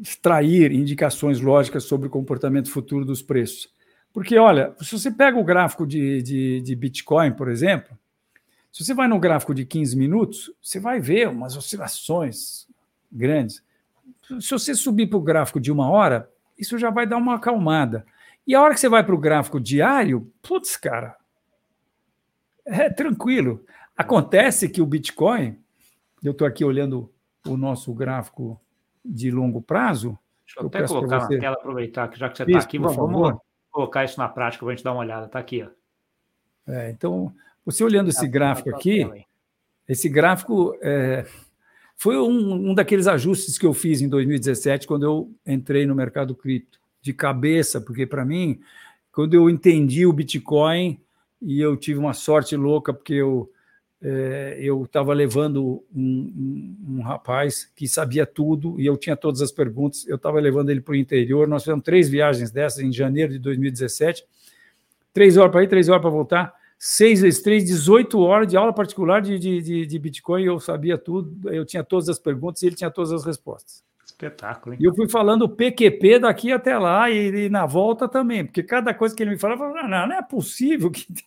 extrair indicações lógicas sobre o comportamento futuro dos preços. Porque, olha, se você pega o gráfico de, de, de Bitcoin, por exemplo, se você vai no gráfico de 15 minutos, você vai ver umas oscilações grandes. Se você subir para o gráfico de uma hora, isso já vai dar uma acalmada. E a hora que você vai para o gráfico diário, putz, cara, é tranquilo. Acontece que o Bitcoin, eu estou aqui olhando o nosso gráfico de longo prazo. Deixa eu, eu até colocar você... na tela, aproveitar que já que você está aqui, vamos favor. colocar isso na prática para a gente dar uma olhada. Está aqui. Ó. É, então, você olhando esse gráfico aqui, esse gráfico é, foi um, um daqueles ajustes que eu fiz em 2017, quando eu entrei no mercado cripto, de cabeça, porque para mim, quando eu entendi o Bitcoin, e eu tive uma sorte louca, porque eu é, eu estava levando um, um, um, rapaz que sabia tudo e eu tinha todas as perguntas. Eu estava levando ele para o interior. Nós fizemos três viagens dessas em janeiro de 2017. Três horas para ir, três horas para voltar. 6 vezes 3, 18 horas de aula particular de, de, de, Bitcoin, eu sabia tudo, eu tinha todas as perguntas e ele tinha todas as respostas. Espetáculo, hein? E eu fui falando PQP daqui até lá e, e, na volta também, porque cada coisa que ele me falava, eu falava, não, não é possível que. [LAUGHS]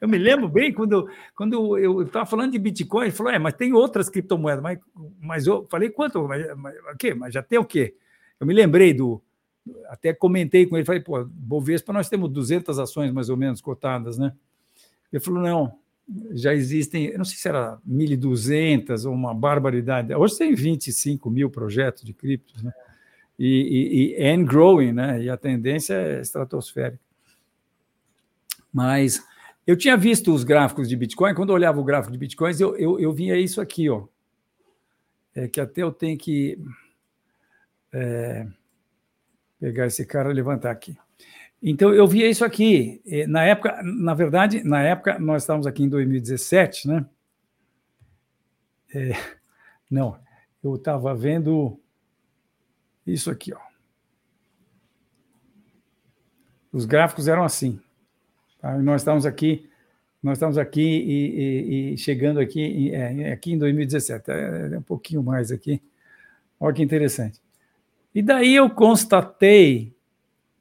Eu me lembro bem quando, quando eu estava falando de Bitcoin, ele falou: é, mas tem outras criptomoedas, mas, mas eu falei, quanto? Mas, mas, o quê? mas já tem o quê? Eu me lembrei do, até comentei com ele, falei, pô, Bovespa nós temos 200 ações mais ou menos cotadas, né? Ele falou, não, já existem, eu não sei se era 1.200 ou uma barbaridade, hoje tem 25 mil projetos de criptos, né? E, e, e and growing, né? E a tendência é estratosférica. Mas eu tinha visto os gráficos de Bitcoin, quando eu olhava o gráfico de Bitcoins, eu, eu, eu via isso aqui, ó. É que até eu tenho que... É, pegar esse cara e levantar aqui. Então eu via isso aqui. Na época, na verdade, na época nós estávamos aqui em 2017, né? É, não, eu estava vendo isso aqui, ó. Os gráficos eram assim. Tá? Nós estávamos aqui, nós estamos aqui e, e, e chegando aqui, é, aqui em 2017, é, é um pouquinho mais aqui. Olha que interessante. E daí eu constatei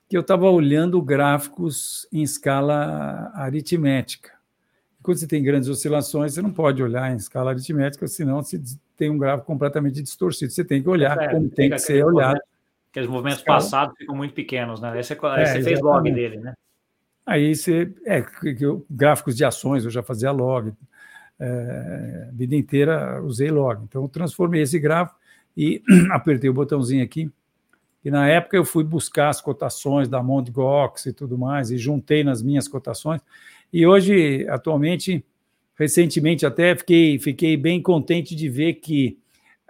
que eu estava olhando gráficos em escala aritmética. Quando você tem grandes oscilações, você não pode olhar em escala aritmética, senão você tem um gráfico completamente distorcido. Você tem que olhar é, como tem que ser olhado. Aqueles movimentos escala. passados ficam muito pequenos, né? Aí você, aí é, você fez log dele, né? Aí você. É, gráficos de ações, eu já fazia log. É, a vida inteira usei log. Então, eu transformei esse gráfico e [CLEARS THROAT] apertei o botãozinho aqui e na época eu fui buscar as cotações da Mt. Gox e tudo mais, e juntei nas minhas cotações. E hoje, atualmente, recentemente até fiquei, fiquei bem contente de ver que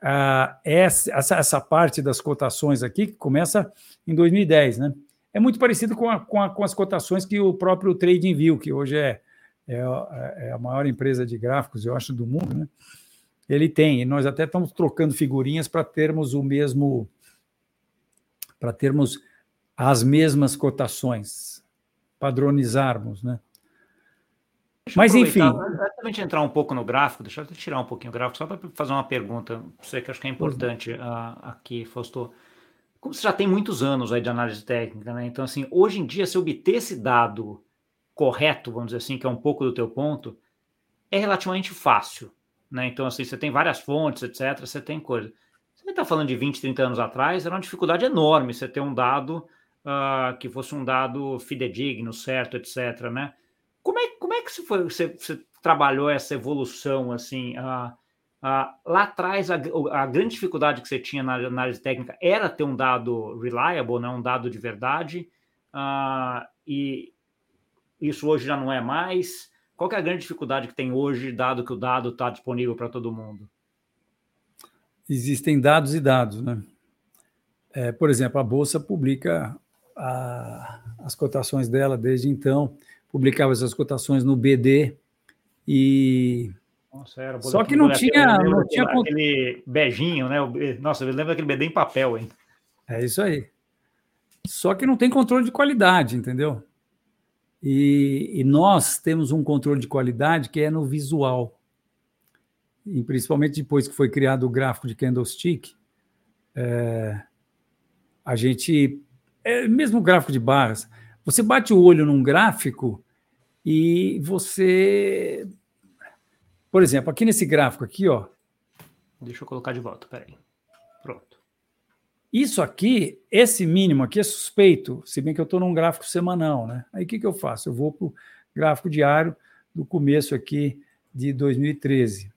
uh, essa, essa parte das cotações aqui, que começa em 2010, né? É muito parecido com, a, com, a, com as cotações que o próprio TradingView, que hoje é, é, é, a maior empresa de gráficos, eu acho, do mundo, né? Ele tem, e nós até estamos trocando figurinhas para termos o mesmo para termos as mesmas cotações, padronizarmos, né? Deixa Mas enfim. De entrar um pouco no gráfico, deixa eu tirar um pouquinho o gráfico, só para fazer uma pergunta, você que acho que é importante uh, aqui, Fausto. Como você já tem muitos anos aí de análise técnica, né? Então, assim, hoje em dia, se obter esse dado correto, vamos dizer assim, que é um pouco do teu ponto, é relativamente fácil, né? Então, assim, você tem várias fontes, etc., você tem coisa. Você está falando de 20, 30 anos atrás, era uma dificuldade enorme você ter um dado uh, que fosse um dado fidedigno, certo, etc. Né? Como, é, como é que você, foi, você, você trabalhou essa evolução assim? Uh, Ah, lá atrás, a, a, grande dificuldade que você tinha na análise técnica era ter um dado reliable, né, um dado de verdade, e isso hoje já não é mais. Qual é a grande dificuldade que tem hoje, dado que o dado está disponível para todo mundo? Existem dados e dados, né? É, por exemplo, a Bolsa publica a, as cotações dela desde então, publicava essas cotações no BD e nossa, era Só que não tinha, não tinha aquele beijinho, né? Nossa, eu lembro daquele BD em papel, hein? É isso aí. Só que não tem controle de qualidade, entendeu? E, e nós temos um controle de qualidade que é no visual. E principalmente depois que foi criado o gráfico de candlestick, é, a gente, é, mesmo o gráfico de barras, você bate o olho num gráfico e você por exemplo, aqui nesse gráfico aqui, ó. Deixa eu colocar de volta, peraí. Pronto. Isso aqui, esse mínimo aqui é suspeito, se bem que eu estou num gráfico semanal, né? Aí o que, que eu faço? Eu vou para o gráfico diário do começo aqui de 2013.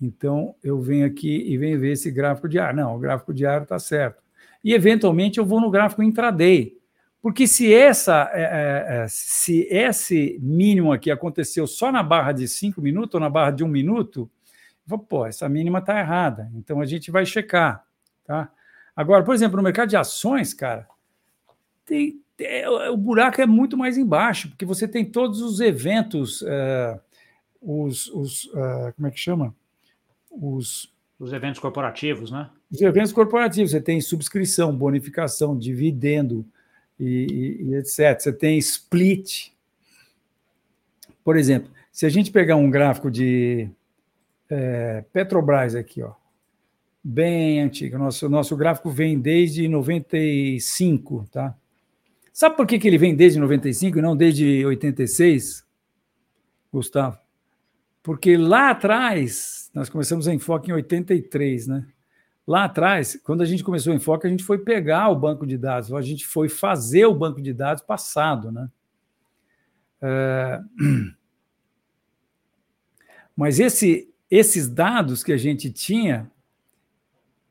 Então, eu venho aqui e venho ver esse gráfico diário. Não, o gráfico diário está certo. E, eventualmente, eu vou no gráfico intraday. Porque se essa, é, é, é, se esse mínimo aqui aconteceu só na barra de cinco minutos ou na barra de um minuto, vou, pô, essa mínima está errada. Então a gente vai checar, tá? Agora, por exemplo, no mercado de ações, cara, tem, é, o buraco é muito mais embaixo, porque você tem todos os eventos, é, os, os é, como é que chama? Os, os eventos corporativos, né? Os eventos corporativos, você tem subscrição, bonificação, dividendo, e, e, etc. Você tem split. Por exemplo, se a gente pegar um gráfico de é, Petrobras aqui, ó, bem antigo, nosso, nosso gráfico vem desde 95, tá? Sabe por que, que ele vem desde 95 e não desde 86, Gustavo? Porque lá atrás, nós começamos a enfoque em 83, né? Lá atrás, quando a gente começou o Enfoque, a gente foi pegar o banco de dados, a gente foi fazer o banco de dados passado, né? É... [CLEARS THROAT] Mas esse, esses dados que a gente tinha,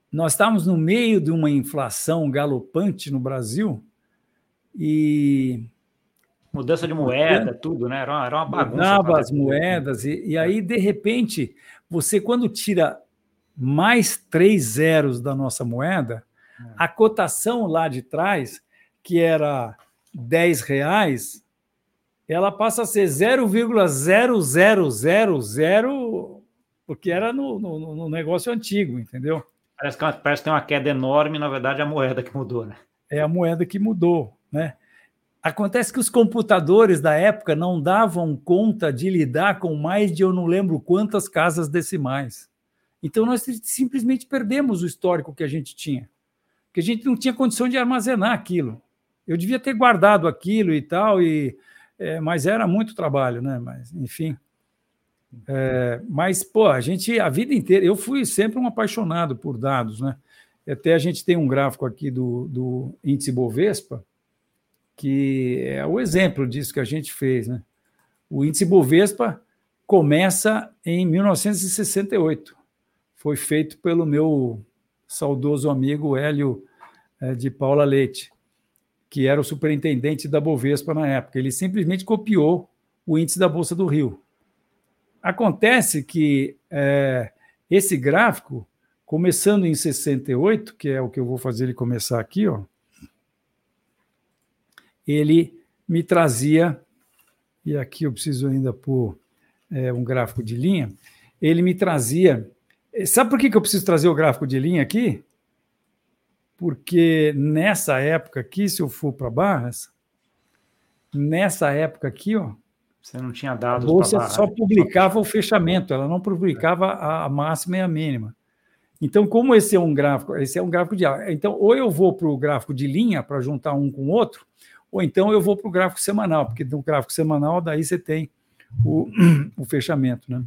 nós estávamos no meio de uma inflação galopante no Brasil e mudança de moeda, tudo, né? Era uma, era uma bagunça. Mudava as moedas e, e aí de repente você quando tira mais três zeros da nossa moeda, é. a cotação lá de trás, que era 10 reais, ela passa a ser 0,0000, porque era no, no, no, negócio antigo, entendeu? Parece que, parece que tem uma queda enorme, na verdade, é a moeda que mudou, né? É a moeda que mudou, né? Acontece que os computadores da época não davam conta de lidar com mais de eu não lembro quantas casas decimais. Então, nós simplesmente perdemos o histórico que a gente tinha, porque a gente não tinha condição de armazenar aquilo. Eu devia ter guardado aquilo e tal, e, é, mas era muito trabalho, né? Mas, enfim. É, mas, pô, a gente, a vida inteira, eu fui sempre um apaixonado por dados, né? Até a gente tem um gráfico aqui do, do índice Bovespa, que é o exemplo disso que a gente fez, né? O índice Bovespa começa em 1968 foi feito pelo meu saudoso amigo Hélio é, de Paula Leite, que era o superintendente da Bovespa na época. Ele simplesmente copiou o índice da Bolsa do Rio. Acontece que é, esse gráfico, começando em 68, que é o que eu vou fazer ele começar aqui, ó, ele me trazia, e aqui eu preciso ainda pôr é, um gráfico de linha, ele me trazia Sabe por que, que eu preciso trazer o gráfico de linha aqui? Porque nessa época aqui, se eu for para barras, nessa época aqui, ó, você não tinha dados. A bolsa só publicava o fechamento, ela não publicava a máxima e a mínima. Então, como esse é um gráfico, esse é um gráfico de então ou eu vou para o gráfico de linha para juntar um com o outro, ou então eu vou para o gráfico semanal, porque no gráfico semanal daí você tem o, [CLEARS THROAT] o fechamento, né?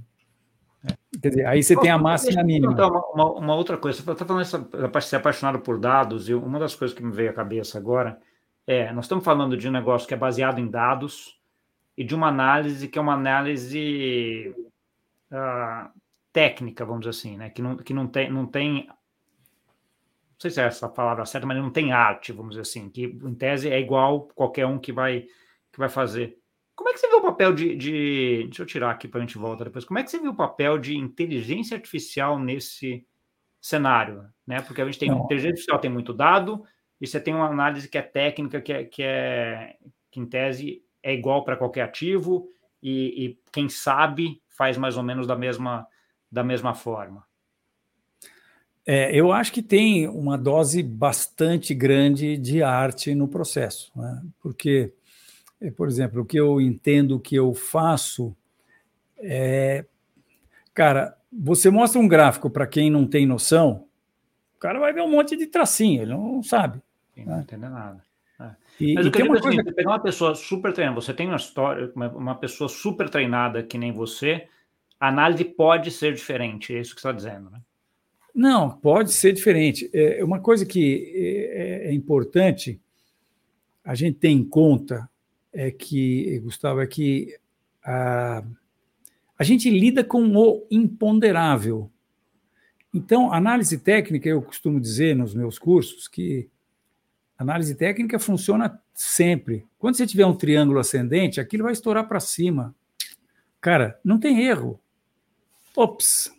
Quer dizer, aí você tem a máxima e a mínima. Uma, uma, uma, outra coisa, você está falando de ser apaixonado por dados, e uma das coisas que me veio à cabeça agora é: nós estamos falando de um negócio que é baseado em dados e de uma análise que é uma análise uh, técnica, vamos dizer assim, né? Que não, que não tem, não tem não sei se é essa palavra certa, mas não tem arte, vamos dizer assim, que em tese é igual qualquer um que vai, que vai fazer. Como é que você vê o papel de, de deixa eu tirar aqui para a gente voltar depois, como é que você vê o papel de inteligência artificial nesse cenário, né? Porque a gente tem, não. inteligência artificial tem muito dado, e você tem uma análise que é técnica, que é, que, é, que em tese é igual para qualquer ativo, e, e quem sabe faz mais ou menos da mesma, da mesma forma. É, eu acho que tem uma dose bastante grande de arte no processo, né? porque, é, por exemplo, o que eu entendo que eu faço é. Cara, você mostra um gráfico para quem não tem noção, o cara vai ver um monte de tracinho, ele não sabe. Sim, não né? entende nada. É. E, Mas eu queria uma coisa... pegar uma pessoa super treinada, você tem uma história, uma, pessoa super treinada que nem você, a análise pode ser diferente, é isso que você está dizendo, né? Não, pode ser diferente. É uma coisa que é, é importante a gente ter em conta é que, Gustavo, é que a, a gente lida com o imponderável. Então, análise técnica, eu costumo dizer nos meus cursos que Análise técnica funciona sempre. Quando você tiver um triângulo ascendente, aquilo vai estourar para cima. Cara, não tem erro. Ops.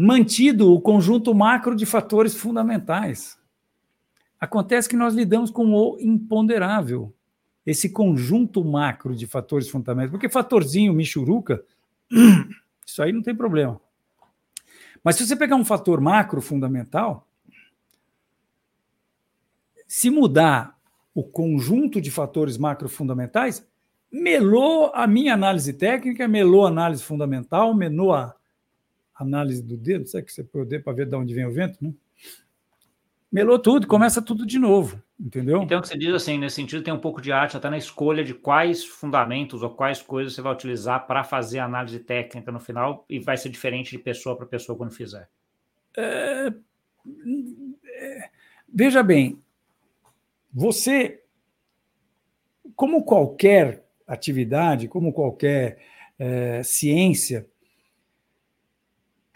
Mantido o conjunto macro de fatores fundamentais. Acontece que nós lidamos com o imponderável, esse conjunto macro de fatores fundamentais, porque fatorzinho, michuruca, [CLEARS THROAT] isso aí não tem problema. Mas se você pegar um fator macro fundamental, se mudar o conjunto de fatores macrofundamentais, melou a minha análise técnica, melou a análise fundamental, melou a análise do dedo, sabe que você põe o dedo para ver de onde vem o vento, né? Melou tudo, começa tudo de novo, entendeu? Então, o que você diz assim, nesse sentido, tem um pouco de arte até na escolha de quais fundamentos ou quais coisas você vai utilizar para fazer a análise técnica no final e vai ser diferente de pessoa para pessoa quando fizer. É, é, veja bem, você, como qualquer atividade, como qualquer é, ciência,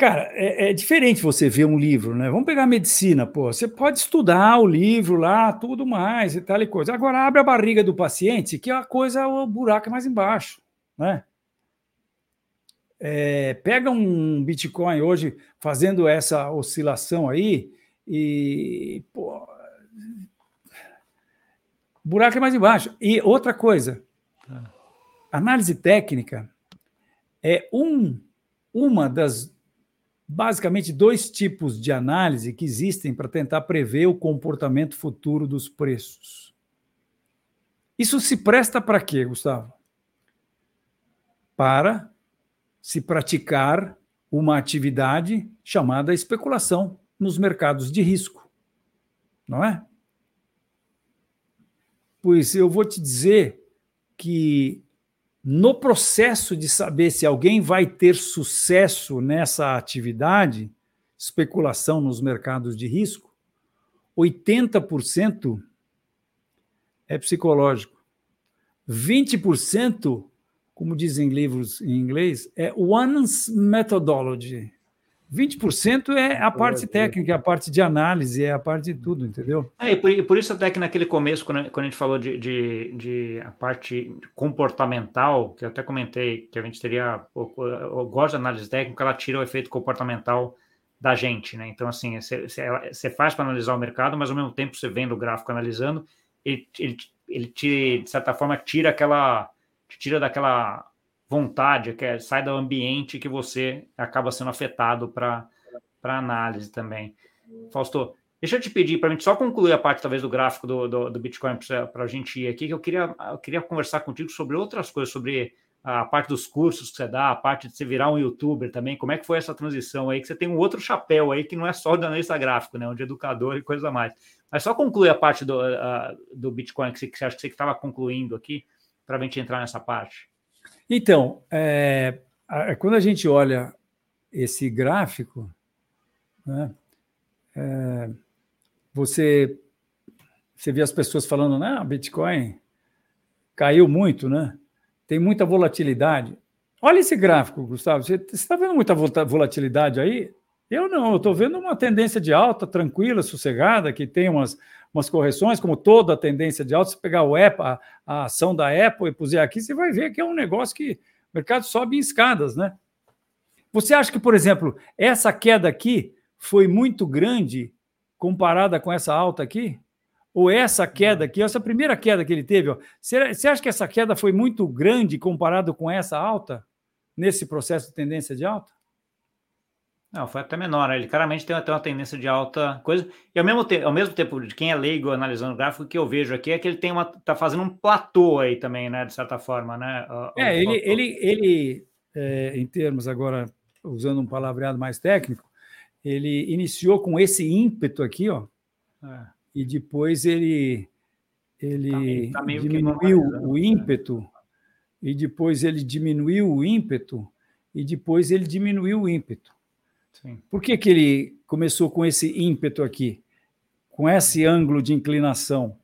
cara, é, é, diferente você ver um livro, né? Vamos pegar a medicina, pô. Você pode estudar o livro lá, tudo mais e tal e coisa. Agora abre a barriga do paciente, que é a coisa, o buraco é mais embaixo, né? É, pega um Bitcoin hoje fazendo essa oscilação aí e pô, buraco é mais embaixo. E outra coisa, análise técnica é um, uma das basicamente dois tipos de análise que existem para tentar prever o comportamento futuro dos preços. Isso se presta para quê, Gustavo? Para se praticar uma atividade chamada especulação nos mercados de risco, não é? Pois eu vou te dizer que no processo de saber se alguém vai ter sucesso nessa atividade, especulação nos mercados de risco, 80% é psicológico. 20%, como dizem livros em inglês, é one's methodology. 20% é a parte técnica, a parte de análise, é a parte de tudo, entendeu? É, e por, e por isso até que naquele começo, quando, quando a gente falou de, de, de, a parte comportamental, que eu até comentei que a gente teria, eu, eu gosto da análise técnica, ela tira o efeito comportamental da gente, né? Então, assim, você faz para analisar o mercado, mas ao mesmo tempo você vendo o gráfico analisando, ele, ele, ele te, de certa forma, tira aquela, tira daquela vontade, que é, sai do ambiente que você acaba sendo afetado para análise também. Fausto, deixa eu te pedir para a gente só concluir a parte, talvez, do gráfico do, do, do Bitcoin para a gente ir aqui, que eu queria, eu queria conversar contigo sobre outras coisas, sobre a parte dos cursos que você dá, a parte de você virar um youtuber também, como é que foi essa transição aí, que você tem um outro chapéu aí, que não é só de analista gráfico, né, um de educador e coisa mais. Mas só concluir a parte do, uh, do Bitcoin que você, que você acha que você estava concluindo aqui, para a gente entrar nessa parte. Então, é, a, quando a gente olha esse gráfico, né, é, você, você vê as pessoas falando, né, Bitcoin caiu muito, né? Tem muita volatilidade. Olha esse gráfico, Gustavo. Você está vendo muita volatilidade aí? Eu não, eu estou vendo uma tendência de alta, tranquila, sossegada, que tem umas, umas correções, como toda a tendência de alta. Se pegar o Apple, a, ação da Apple e puser aqui, você vai ver que é um negócio que o mercado sobe em escadas, né? Você acha que, por exemplo, essa queda aqui foi muito grande comparada com essa alta aqui? Ou essa queda aqui, essa primeira queda que ele teve, ó, você acha que essa queda foi muito grande comparado com essa alta? nesse processo de tendência de alta? Não, foi até menor. Né? Ele claramente tem até uma tendência de alta coisa. E ao mesmo, tempo, ao mesmo tempo, de quem é leigo analisando o gráfico, o que eu vejo aqui é que ele tem uma. tá fazendo um platô aí também, né? De certa forma, né? O, é, ele, ele, ele é, em termos agora, usando um palavreado mais técnico, ele iniciou com esse ímpeto aqui, ó. É. E depois ele, ele tá tá diminuiu o né? ímpeto e depois ele diminuiu o ímpeto, e depois ele diminuiu o ímpeto. Por que, que ele começou com esse ímpeto aqui? Com esse ângulo de inclinação?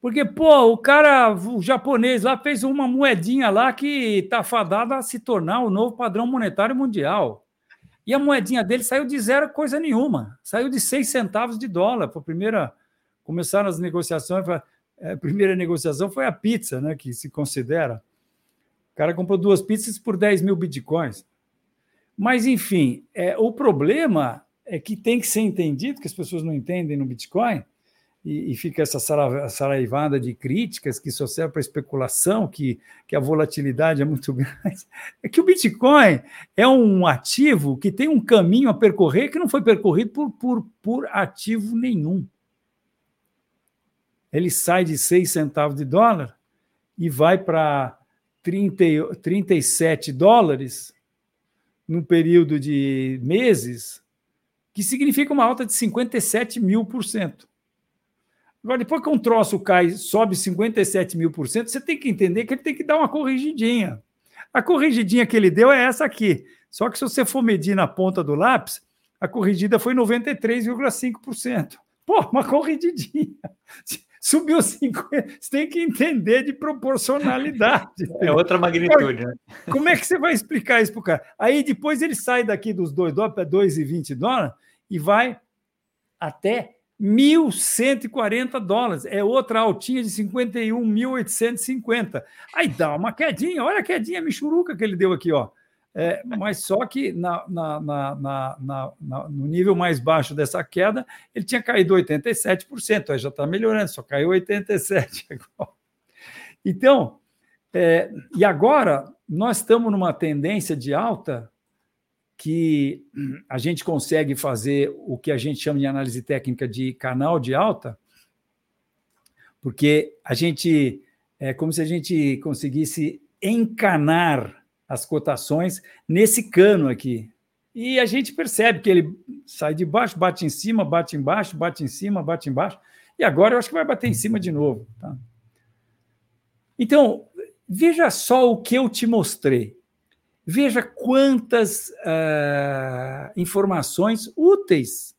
Porque, pô, o cara, o japonês lá fez uma moedinha lá que está fadada a se tornar o novo padrão monetário mundial. E a moedinha dele saiu de zero coisa nenhuma. Saiu de seis centavos de dólar. Foi a primeira. Começaram as negociações. A primeira negociação foi a pizza, né? Que se considera. O cara comprou duas pizzas por 10 mil bitcoins. Mas, enfim, é, o problema é que tem que ser entendido, que as pessoas não entendem no Bitcoin, e, e fica essa saraivada de críticas que só serve para especulação, que, que a volatilidade é muito [LAUGHS] grande. É que o Bitcoin é um ativo que tem um caminho a percorrer que não foi percorrido por, por, por ativo nenhum. Ele sai de 6 centavos de dólar e vai para 30, 37 dólares num período de meses, que significa uma alta de 57 mil por cento. Agora, depois que um troço cai, sobe 57 mil por cento, você tem que entender que ele tem que dar uma corrigidinha. A corrigidinha que ele deu é essa aqui. Só que se você for medir na ponta do lápis, a corrigida foi 93,5%. Pô, uma corrigidinha subiu 50. Você tem que entender de proporcionalidade. É outra magnitude, né? Como é que você vai explicar isso para o cara? Aí depois ele sai daqui dos 2 dólares para 2,20 dólares e vai até 1.140 dólares. É outra altinha de 51.850. Aí dá uma quedinha, olha a quedinha michuruca que ele deu aqui, ó. É, mas só que na, na, na, no nível mais baixo dessa queda, ele tinha caído 87%, aí já está melhorando, só caiu 87% [LAUGHS] agora. Então, é, e agora nós estamos numa tendência de alta que a gente consegue fazer o que a gente chama de análise técnica de canal de alta, porque a gente é como se a gente conseguisse encanar as cotações nesse cano aqui. E a gente percebe que ele sai de baixo, bate em cima, bate embaixo, bate em cima, bate embaixo. E agora eu acho que vai bater em cima de novo. Tá? Então, veja só o que eu te mostrei. Veja quantas uh, informações úteis.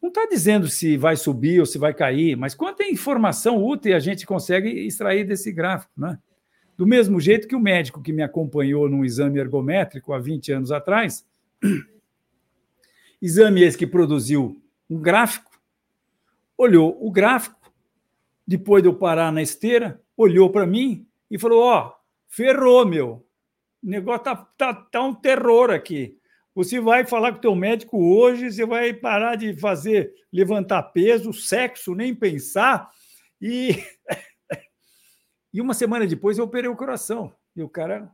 Não está dizendo se vai subir ou se vai cair, mas quanta informação útil a gente consegue extrair desse gráfico. Né? Do mesmo jeito que o médico que me acompanhou num exame ergométrico há 20 anos atrás, [CLEARS THROAT] exame esse que produziu um gráfico, olhou o gráfico, depois de eu parar na esteira, olhou para mim e falou: Ó, oh, ferrou, meu. O negócio tá, tá, tá um terror aqui. Você vai falar com o teu médico hoje, você vai parar de fazer levantar peso, sexo, nem pensar, e [LAUGHS] E uma semana depois eu operei o coração. E o cara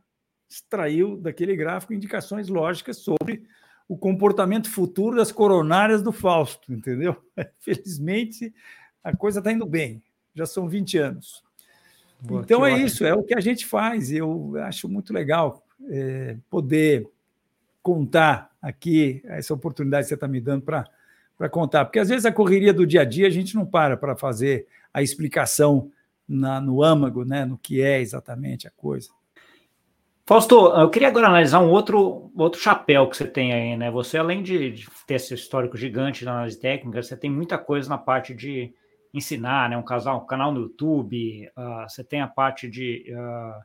extraiu daquele gráfico indicações lógicas sobre o comportamento futuro das coronárias do Fausto, entendeu? [LAUGHS] Felizmente, a coisa está indo bem. Já são 20 anos. Boa, então é ótimo. isso, é o que a gente faz. Eu acho muito legal é, poder contar aqui essa oportunidade que você está me dando para contar. Porque às vezes a correria do dia a dia a gente não para para fazer a explicação na, no âmago, né, no que é exatamente a coisa. Fausto, eu queria agora analisar um outro, outro chapéu que você tem aí, né? Você, além de, de ter esse histórico gigante na análise técnica, você tem muita coisa na parte de ensinar, né? Um, casal, um canal no YouTube, uh, você tem a parte de uh,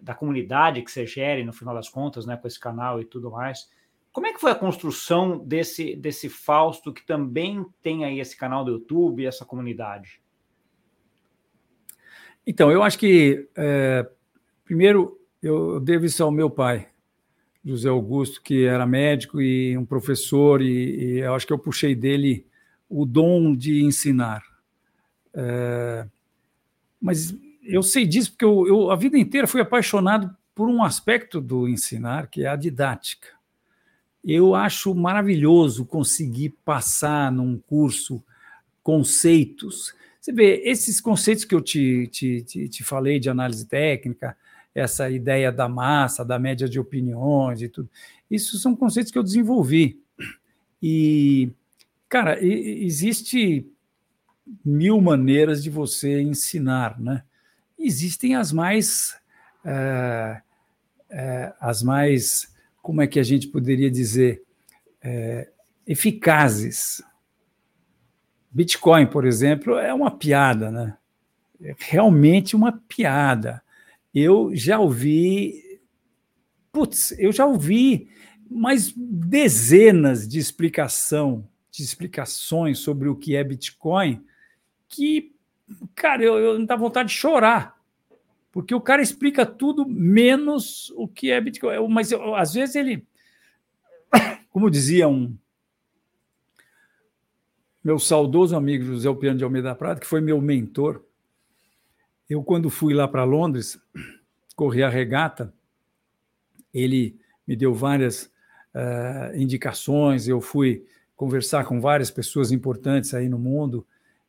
da comunidade que você gere, no final das contas, né, com esse canal e tudo mais. Como é que foi a construção desse, desse Fausto, que também tem aí esse canal do YouTube e essa comunidade? Então, eu acho que, é, primeiro, eu devo isso ao meu pai, José Augusto, que era médico e um professor, e, e eu acho que eu puxei dele o dom de ensinar. É, mas eu sei disso porque eu, eu, a vida inteira fui apaixonado por um aspecto do ensinar, que é a didática. Eu acho maravilhoso conseguir passar num curso conceitos. Você vê, esses conceitos que eu te, te, te, te falei de análise técnica, essa ideia da massa, da média de opiniões e tudo, isso são conceitos que eu desenvolvi. E, cara, existe mil maneiras de você ensinar, né? Existem as mais, é, é, as mais, como é que a gente poderia dizer, é, eficazes. Bitcoin, por exemplo, é uma piada, né? É realmente uma piada. Eu já ouvi, putz, eu já ouvi mais dezenas de explicação, de explicações sobre o que é Bitcoin que, cara, eu, eu dá vontade de chorar. Porque o cara explica tudo menos o que é Bitcoin. Mas eu, às vezes ele, [COUGHS] como dizia um meu saudoso amigo José Piano de Almeida Prata, que foi meu mentor, eu quando fui lá para Londres correr a regata, ele me deu várias uh, indicações, eu fui conversar com várias pessoas importantes aí no mundo,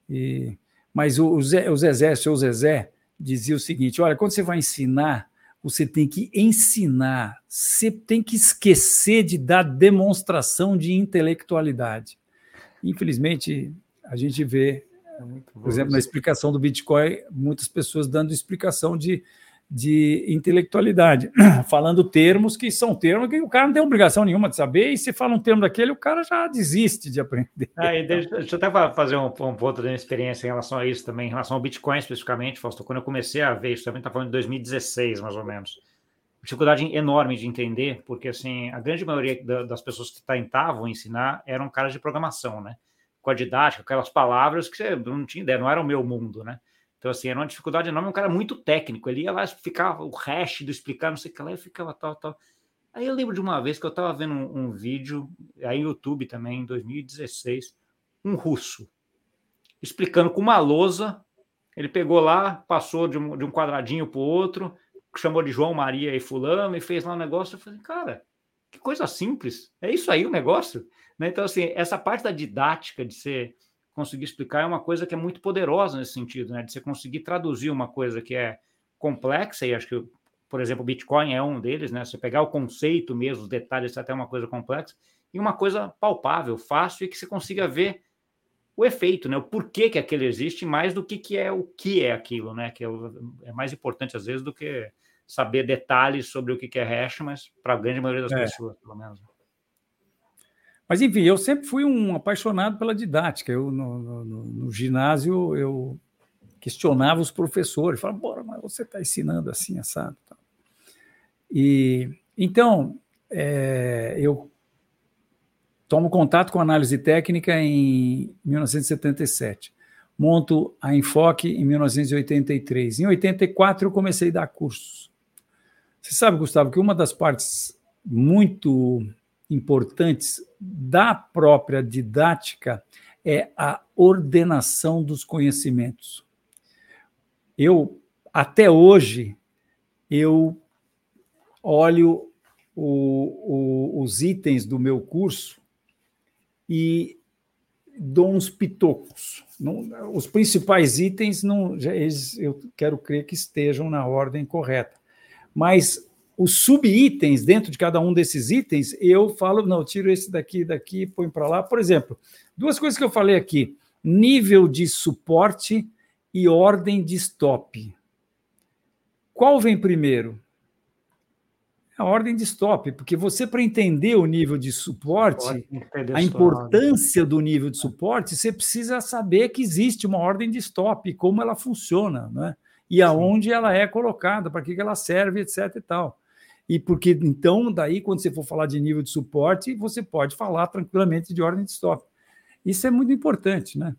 e, mas o, Zé, o Zezé, o seu Zezé, dizia o seguinte: olha, quando você vai ensinar, você tem que ensinar, você tem que esquecer de dar demonstração de intelectualidade. Infelizmente, a gente vê, por exemplo, na explicação do Bitcoin, muitas pessoas dando explicação de de intelectualidade, [CLEARS THROAT] falando termos que são termos que o cara não tem obrigação nenhuma de saber, e se fala um termo daquele, o cara já desiste de aprender. Ah, deixa, deixa, eu até fazer um, um ponto da minha experiência em relação a isso também, em relação ao Bitcoin especificamente, Fausto, quando eu comecei a ver isso, também está falando de 2016, mais ou menos. Dificuldade enorme de entender, porque assim, a grande maioria das pessoas que tentavam ensinar eram caras de programação, né? Com a didática, aquelas palavras que você não tinha ideia, não era o meu mundo, né? Então, assim, era uma dificuldade enorme, um cara muito técnico. Ele ia lá, ficava o hash do explicar, não sei o que lá, e ficava tal, tal. Aí eu lembro de uma vez que eu estava vendo um, um, vídeo, aí no YouTube também, em 2016, um russo, explicando com uma lousa. Ele pegou lá, passou de um, de um quadradinho para o outro, chamou de João, Maria e Fulano, e fez lá um negócio. Eu falei, cara, que coisa simples. É isso aí o negócio. Né? Então, assim, essa parte da didática de ser conseguir explicar é uma coisa que é muito poderosa nesse sentido, né? De você conseguir traduzir uma coisa que é complexa, e acho que, por exemplo, Bitcoin é um deles, né? Você pegar o conceito mesmo, os detalhes, até uma coisa complexa, e uma coisa palpável, fácil, e que você consiga ver o efeito, né? O porquê que aquele existe, mais do que, que é o que é aquilo, né? Que é, o, é mais importante, às vezes, do que saber detalhes sobre o que, que é hash, mas para a grande maioria das é. pessoas, pelo menos. Mas, enfim, eu sempre fui um apaixonado pela didática. Eu, no, no, no ginásio, eu questionava os professores, falava, bora, mas você está ensinando assim, assado. E, então, é, eu tomo contato com análise técnica em 1977. Monto a Enfoque em 1983. Em 84 eu comecei a dar cursos. Você sabe, Gustavo, que uma das partes muito importantes da própria didática é a ordenação dos conhecimentos. Eu, até hoje, eu olho o, o, os itens do meu curso e dou uns pitocos. Não, os principais itens, não, eu quero crer que estejam na ordem correta. Mas os subitens dentro de cada um desses itens, eu falo, não, tiro esse daqui, daqui, põe para lá. Por exemplo, duas coisas que eu falei aqui: nível de suporte e ordem de stop. Qual vem primeiro? A ordem de stop, porque você, para entender o nível de suporte, a importância do nível de suporte, você precisa saber que existe uma ordem de stop, como ela funciona, né? e aonde Sim. ela é colocada, para que ela serve, etc. e tal. E porque, então, daí, quando você for falar de nível de suporte, você pode falar tranquilamente de ordem de stop. Isso é muito importante, né?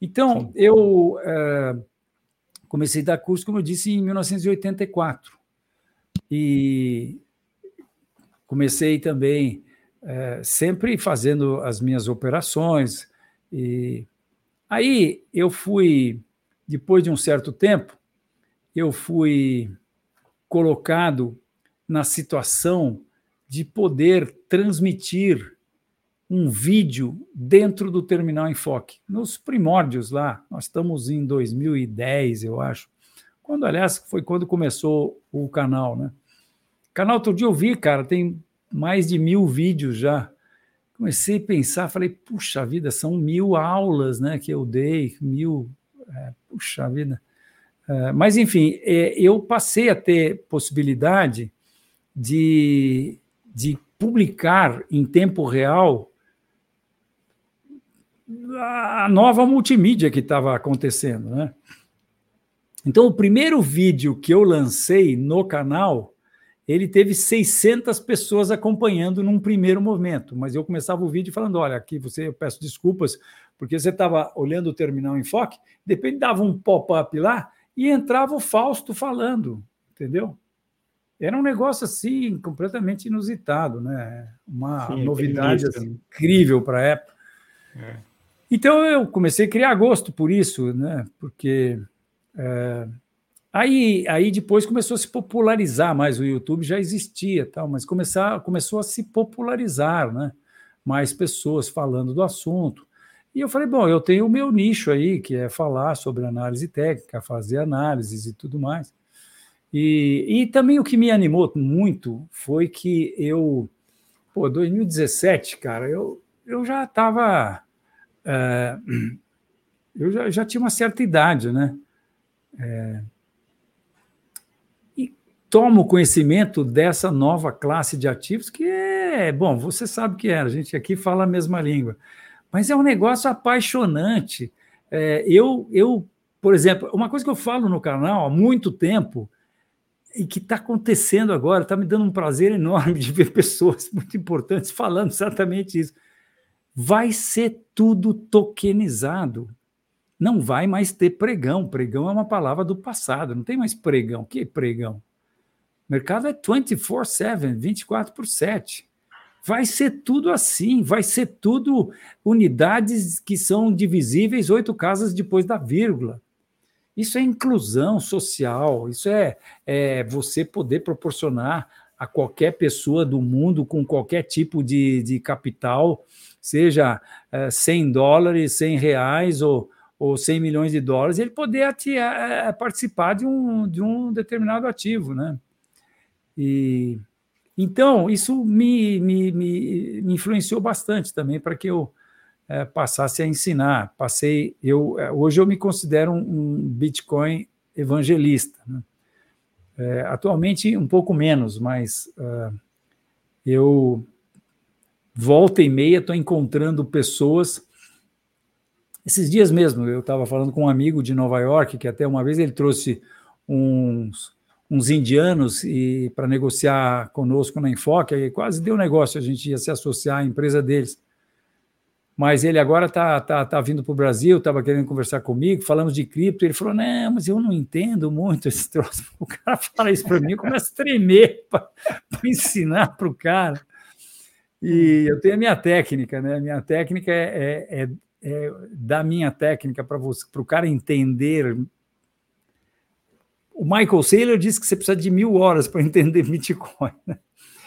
Então, Sim. eu é, comecei a dar curso, como eu disse, em 1984. E comecei também é, sempre fazendo as minhas operações. E aí eu fui, depois de um certo tempo, eu fui colocado na situação de poder transmitir um vídeo dentro do Terminal Enfoque, nos primórdios lá. Nós estamos em 2010, eu acho. Quando, aliás, foi quando começou o canal, né? Canal, outro dia eu vi, cara, tem mais de mil vídeos já. Comecei a pensar, falei, puxa vida, são mil aulas, né, que eu dei, mil, é, puxa vida. É, mas, enfim, é, eu passei a ter possibilidade de, de publicar em tempo real a nova multimídia que estava acontecendo, né? Então, o primeiro vídeo que eu lancei no canal, ele teve 600 pessoas acompanhando num primeiro momento, mas eu começava o vídeo falando, olha, aqui você, eu peço desculpas, porque você estava olhando o terminal em foque, de repente dava um pop-up lá e entrava o Fausto falando, entendeu? Era um negócio assim completamente inusitado, né? Uma Sim, novidade assim, incrível para a época. É. Então eu comecei a criar gosto por isso, né? Porque é, aí, aí depois começou a se popularizar mais o YouTube, já existia, tal, mas começar, começou a se popularizar, né? Mais pessoas falando do assunto. E eu falei, bom, eu tenho o meu nicho aí, que é falar sobre análise técnica, fazer análises e tudo mais. E, e também o que me animou muito foi que eu, pô, 2017, cara, eu, eu já estava é, [CLEARS THROAT] eu já, já, tinha uma certa idade, né? É, tomo conhecimento dessa nova classe de ativos que é, bom, você sabe que é, a gente aqui fala a mesma língua, mas é um negócio apaixonante. É, eu, eu, por exemplo, uma coisa que eu falo no canal há muito tempo e que está acontecendo agora, está me dando um prazer enorme [LAUGHS] de ver pessoas muito importantes falando exatamente isso vai ser tudo tokenizado. Não vai mais ter pregão. Pregão é uma palavra do passado, não tem mais pregão. O que é pregão? Mercado é 24/7, 24 por 7. Vai ser tudo assim, vai ser tudo unidades que são divisíveis oito casas depois da vírgula. Isso é inclusão social, isso é, é você poder proporcionar a qualquer pessoa do mundo com qualquer tipo de, de capital seja é, 100 dólares, 100 reais ou, ou 100 milhões de dólares, ele poder ati, é, participar de um, de um determinado ativo, né? E, então, isso me, me, me, me influenciou bastante também para que eu é, passasse a ensinar. Passei, eu, é, hoje eu me considero um, um Bitcoin evangelista. Né? É, atualmente um pouco menos, mas uh, eu volta e meia estou encontrando pessoas. Esses dias mesmo, eu estava falando com um amigo de Nova York, que até uma vez ele trouxe uns, uns indianos e para negociar conosco na Enfoque, aí quase deu negócio, a gente ia se associar à empresa deles. Mas ele agora está tá, tá vindo para o Brasil, estava querendo conversar comigo, falamos de cripto, ele falou, não, mas eu não entendo muito esse [LAUGHS] troço. O cara fala isso para mim, eu começo a tremer [LAUGHS] para ensinar para o cara. E eu tenho a minha técnica, né? A minha técnica é, é, é, é da minha técnica para o cara entender. O Michael Saylor disse que você precisa de mil horas para entender Bitcoin. Né?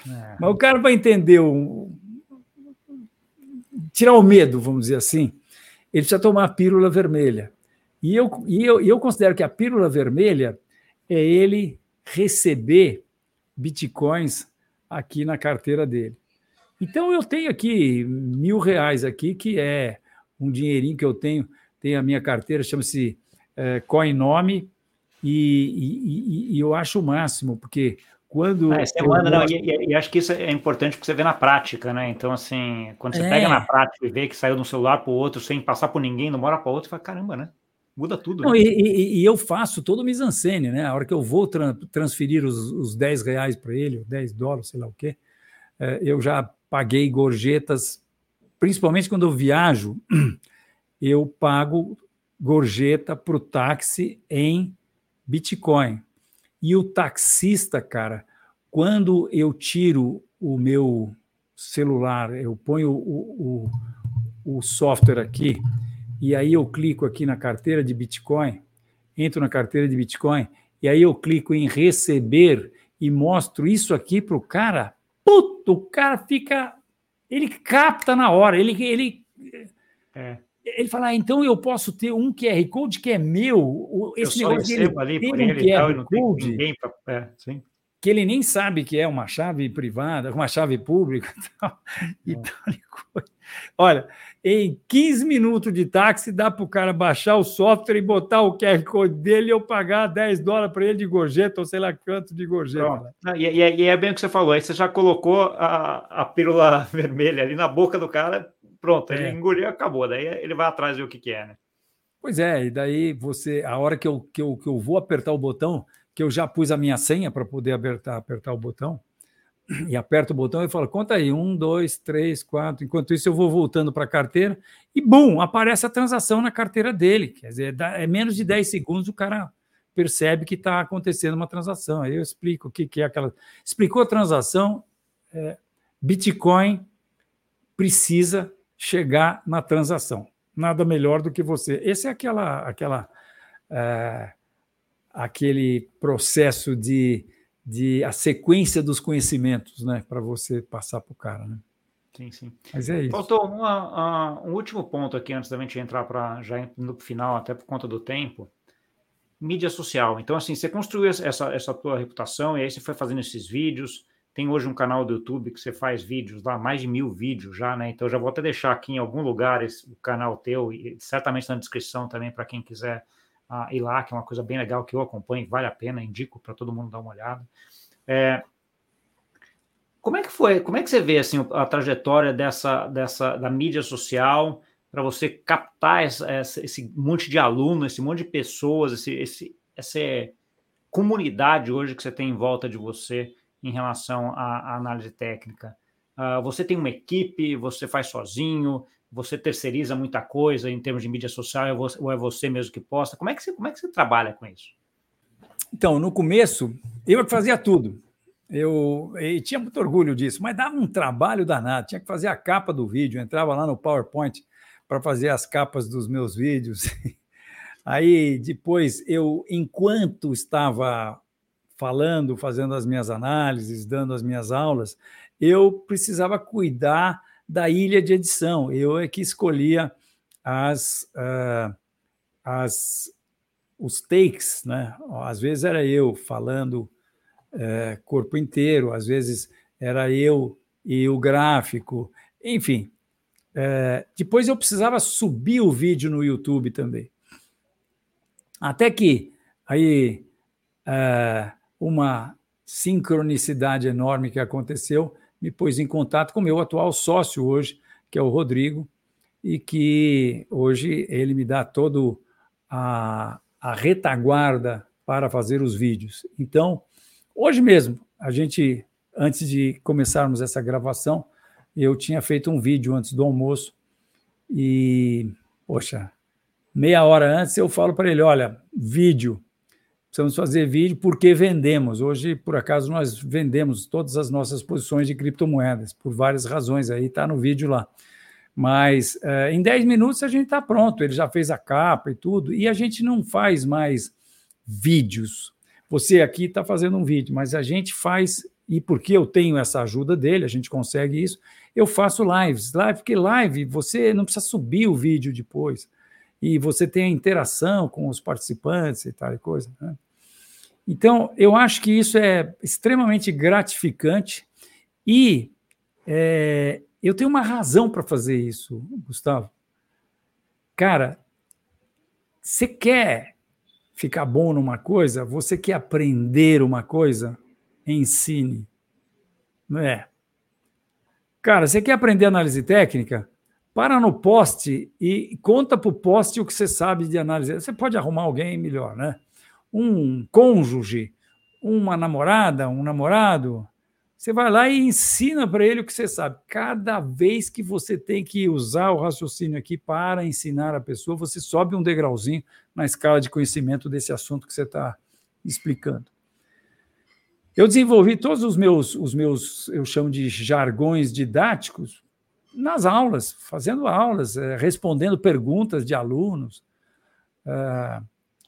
É. Mas o cara para entender o, tirar o medo, vamos dizer assim, ele precisa tomar a pílula vermelha. E eu, e eu, eu considero que a pílula vermelha é ele receber bitcoins aqui na carteira dele. Então eu tenho aqui mil reais aqui, que é um dinheirinho que eu tenho, tem a minha carteira, chama-se é, Coinome, e, e, e, eu acho o máximo, porque quando. É, semana, não, e, e, acho que isso é importante porque você vê na prática, né? Então, assim, quando você é. pega na prática e vê que saiu de um celular para o outro sem passar por ninguém, de uma hora para outra, você fala, caramba, né? Muda tudo. Não, né? e, e, eu faço todo o mise-en-scène, né? A hora que eu vou tra transferir os, os 10 reais para ele, 10 dólares, sei lá o quê, é, eu já paguei gorjetas, principalmente quando eu viajo, [CLEARS THROAT] eu pago gorjeta para o táxi em Bitcoin. E o taxista, cara, quando eu tiro o meu celular, eu ponho o, o, o software aqui, e aí eu clico aqui na carteira de Bitcoin, entro na carteira de Bitcoin, e aí eu clico em receber e mostro isso aqui para o cara, puto, o cara fica. Ele capta na hora, ele. ele é. Ele fala, ah, então eu posso ter um QR Code que é meu. Esse eu negócio dele ali, tem um QR Code. Ninguém pra, é, sim que ele nem sabe que é uma chave privada, uma chave pública. Então, [LAUGHS] olha, em 15 minutos de táxi dá para o cara baixar o software e botar o QR Code dele e eu pagar 10 dólares para ele de gorjeta ou sei lá quanto de gorjeta. E, e, e, é bem o que você falou, aí você já colocou a, a pílula [LAUGHS] vermelha ali na boca do cara, pronto, ele é. engoliu acabou, daí ele vai atrás de o que, que é, né? Pois é, e daí você, a hora que eu, que eu, que eu vou apertar o botão, que eu já pus a minha senha para poder apertar, apertar o botão, e aperto o botão e falo, conta aí, um, dois, três, quatro. Enquanto isso, eu vou voltando para a carteira e, bum, aparece a transação na carteira dele. Quer dizer, é menos de 10 segundos o cara percebe que está acontecendo uma transação. Aí eu explico o que, que é aquela. Explicou a transação, é, Bitcoin precisa chegar na transação. Nada melhor do que você. Esse é aquela, aquela é, aquele processo de, de a sequência dos conhecimentos, né, para você passar para o cara, né? Sim, sim. Mas é isso. Faltou uma, um último ponto aqui antes da gente entrar para já no final, até por conta do tempo. Mídia social. Então, assim, você construiu essa, essa tua reputação e aí você foi fazendo esses vídeos. Tem hoje um canal do YouTube que você faz vídeos lá, mais de mil vídeos já, né? Então, já vou até deixar aqui em algum lugar esse, o canal teu e certamente na descrição também para quem quiser a ir lá, que é uma coisa bem legal que eu acompanho, vale a pena, indico para todo mundo dar uma olhada. É, como é que foi? Como é que você vê assim a trajetória dessa, dessa da mídia social para você captar essa, esse monte de alunos, esse monte de pessoas, esse, esse, essa comunidade hoje que você tem em volta de você em relação à, à análise técnica? Uh, você tem uma equipe? Você faz sozinho? você terceiriza muita coisa em termos de mídia social ou é você mesmo que posta? Como é que você, como é que você trabalha com isso? Então, no começo, eu é fazia tudo. Eu e tinha muito orgulho disso, mas dava um trabalho danado. Tinha que fazer a capa do vídeo, entrava lá no PowerPoint para fazer as capas dos meus vídeos. [LAUGHS] Aí depois eu, enquanto estava falando, fazendo as minhas análises, dando as minhas aulas, eu precisava cuidar da ilha de edição. Eu é que escolhia as, uh, as os takes, né? Às vezes era eu falando uh, corpo inteiro, às vezes era eu e o gráfico, enfim. Uh, depois eu precisava subir o vídeo no YouTube também. Até que aí uma sincronicidade enorme que aconteceu me pôs em contato com meu atual sócio hoje, que é o Rodrigo, e que hoje ele me dá todo a, a retaguarda para fazer os vídeos. Então, hoje mesmo, a gente, antes de começarmos essa gravação, eu tinha feito um vídeo antes do almoço e, poxa, meia hora antes eu falo para ele: olha, vídeo precisamos fazer vídeo porque vendemos. Hoje, por acaso, nós vendemos todas as nossas posições de criptomoedas, por várias razões, aí está no vídeo lá. Mas é, em 10 minutos a gente está pronto, ele já fez a capa e tudo, e a gente não faz mais vídeos. Você aqui está fazendo um vídeo, mas a gente faz, e porque eu tenho essa ajuda dele, a gente consegue isso, eu faço lives. Live, porque live você não precisa subir o vídeo depois e você tem a interação com os participantes e tal e coisa. Né? Então, eu acho que isso é extremamente gratificante e é, eu tenho uma razão para fazer isso, Gustavo. Cara, você quer ficar bom numa coisa, você quer aprender uma coisa, ensine. Não é? Cara, você quer aprender análise técnica? Para no poste e conta para o poste o que você sabe de análise. Você pode arrumar alguém melhor, né? Um cônjuge, uma namorada, um namorado. Você vai lá e ensina para ele o que você sabe. Cada vez que você tem que usar o raciocínio aqui para ensinar a pessoa, você sobe um degrauzinho na escala de conhecimento desse assunto que você está explicando. Eu desenvolvi todos os meus, os meus, eu chamo de jargões didáticos, nas aulas, fazendo aulas, eh, respondendo perguntas de alunos.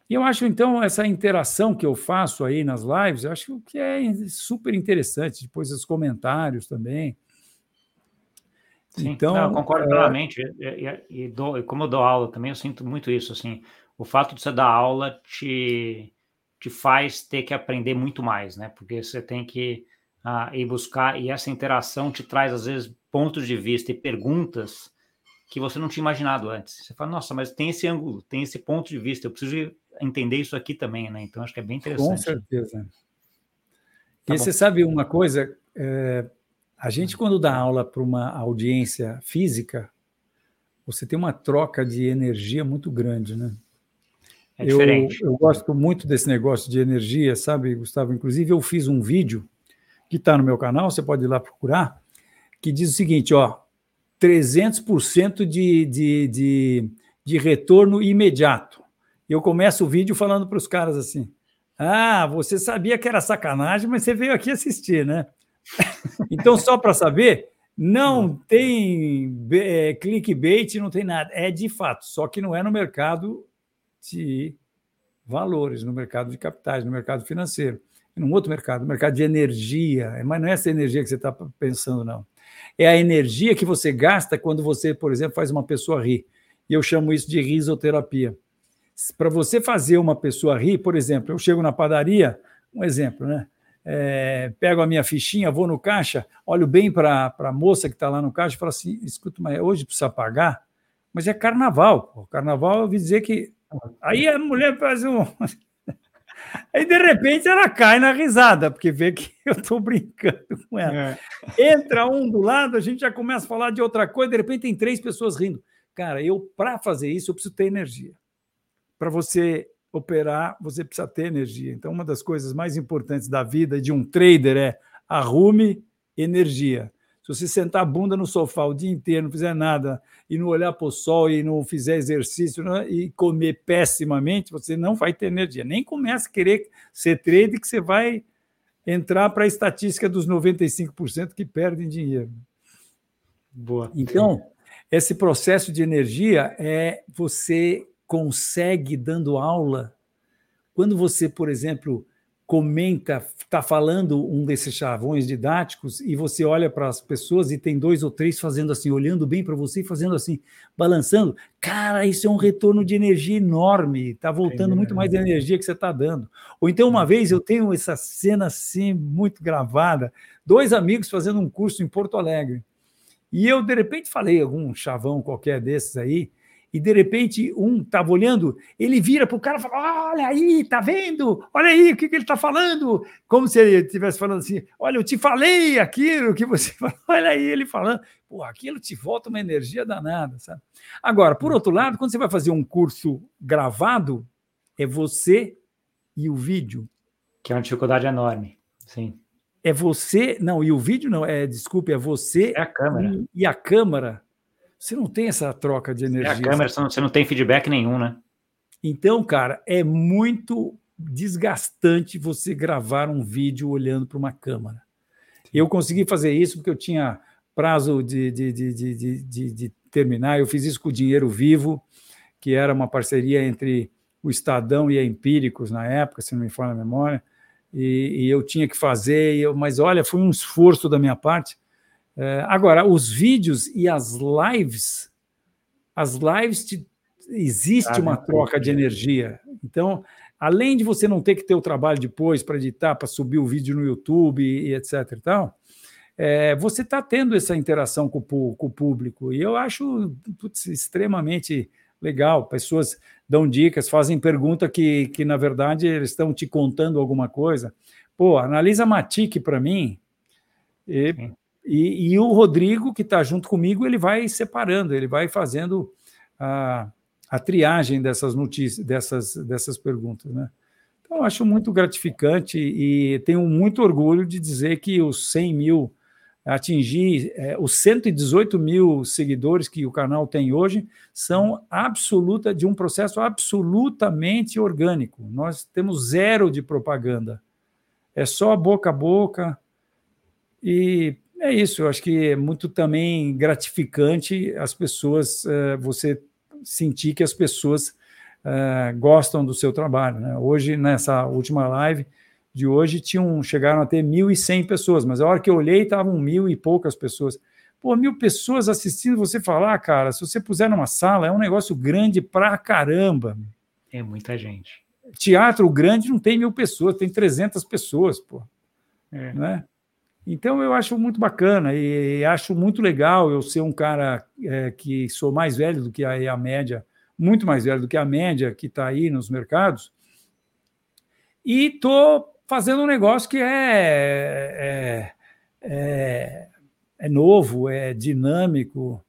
E eu acho, então, essa interação que eu faço aí nas lives, eu acho que é super interessante. Depois os comentários também. Sim, então, não, eu concordo é... plenamente. E, e, e, dou, e, como eu dou aula também, eu sinto muito isso. Assim, o fato de você dar aula te, te faz ter que aprender muito mais, né? Porque você tem que uh, ir buscar, e essa interação te traz, às vezes, pontos de vista e perguntas que você não tinha imaginado antes. Você fala, nossa, mas tem esse ângulo, tem esse ponto de vista, eu preciso entender isso aqui também, né? Então acho que é bem interessante. Com certeza. Tá e você sabe uma coisa, é, a gente quando dá aula para uma audiência física, você tem uma troca de energia muito grande, né? É diferente. Eu, eu gosto muito desse negócio de energia, sabe, Gustavo? Inclusive eu fiz um vídeo que está no meu canal, você pode ir lá procurar, que diz o seguinte, ó, 300% de, de, de, de retorno imediato. Eu começo o vídeo falando para os caras assim, ah, você sabia que era sacanagem, mas você veio aqui assistir, né? [LAUGHS] então, só para saber, não tem é, clickbait, não tem nada. É de fato, só que não é no mercado de valores, no mercado de capitais, no mercado financeiro. Num outro mercado, mercado de energia. Mas não é essa energia que você está pensando, não é a energia que você gasta quando você, por exemplo, faz uma pessoa rir. E eu chamo isso de risoterapia. Para você fazer uma pessoa rir, por exemplo, eu chego na padaria, um exemplo, né? É, pego a minha fichinha, vou no caixa, olho bem para a moça que está lá no caixa e falo assim: escuta, mas hoje precisa pagar? Mas é carnaval. Pô. Carnaval, eu ouvi dizer que. Aí a mulher faz um. Aí, de repente, ela cai na risada, porque vê que [LAUGHS] eu estou brincando com ela. É. Entra um do lado, a gente já começa a falar de outra coisa, de repente tem três pessoas rindo. Cara, eu, para fazer isso, eu preciso ter energia. Para você operar, você precisa ter energia. Então, uma das coisas mais importantes da vida de um trader é arrume energia. Se você sentar a bunda no sofá o dia inteiro, não fizer nada, e não olhar para o sol e não fizer exercício né, e comer pessimamente, você não vai ter energia. Nem comece a querer ser trader que você vai entrar para a estatística dos 95% que perdem dinheiro. Boa. Então, esse processo de energia é você consegue dando aula quando você, por exemplo, comenta, está falando um desses chavões didáticos e você olha para as pessoas e tem dois ou três fazendo assim, olhando bem para você e fazendo assim, balançando. Cara, isso é um retorno de energia enorme, está voltando muito mais energia que você está dando. Ou então, uma vez, eu tenho essa cena assim, muito gravada, dois amigos fazendo um curso em Porto Alegre. E eu, de repente, falei algum chavão qualquer desses aí, e de repente um estava olhando, ele vira para o cara e fala: Olha aí, tá vendo? Olha aí o que, que ele está falando. Como se ele estivesse falando assim: Olha, eu te falei aquilo que você [LAUGHS] falou. Olha aí ele falando. Pô, aquilo te volta uma energia danada, sabe? Agora, por outro lado, quando você vai fazer um curso gravado, é você e o vídeo. Que é uma dificuldade enorme, sim. É você, não, e o vídeo não, é, desculpe, é você é a câmera. E, e a câmera você não tem essa troca de energia. É a câmera, você não tem feedback nenhum, né? Então, cara, é muito desgastante você gravar um vídeo olhando para uma câmera. Eu consegui fazer isso porque eu tinha prazo de, de, de, de, de terminar. Eu fiz isso com o Dinheiro Vivo, que era uma parceria entre o Estadão e a Empíricos na época, se não me falha a memória, e, e eu tinha que fazer, eu, mas olha, foi um esforço da minha parte, é, agora, os vídeos e as lives, as lives te, existe ah, uma troca de energia. Então, além de você não ter que ter o trabalho depois para editar, para subir o vídeo no YouTube e, etc. e tal, é, você está tendo essa interação com o, com o, público. E eu acho putz, extremamente legal. Pessoas dão dicas, fazem pergunta que, que na verdade, eles estão te contando alguma coisa. Pô, analisa Matic para mim. E, E, e o Rodrigo, que está junto comigo, ele vai separando, ele vai fazendo a, a triagem dessas notícias, dessas, dessas perguntas. Né? Então, acho muito gratificante e tenho muito orgulho de dizer que os 100 mil atingir é, os 118 mil seguidores que o canal tem hoje são absoluta de um processo absolutamente orgânico. Nós temos zero de propaganda. É só boca a boca. E é isso, eu acho que é muito também gratificante as pessoas, é, você sentir que as pessoas é, gostam do seu trabalho. Né? Hoje, nessa última live, de hoje tinham, chegaram a ter 1.100 pessoas, mas a hora que eu olhei estavam mil e poucas pessoas. Pô, mil pessoas assistindo você falar, cara, se você puser numa sala, é um negócio grande pra caramba. É muita gente. Teatro grande não tem mil pessoas, tem 300 pessoas, pô. É. Né? Então eu acho muito bacana e acho muito legal eu ser um cara é, que sou mais velho do que a, a média, muito mais velho do que a média que está aí nos mercados, e estou fazendo um negócio que é, é, é, é novo, é dinâmico,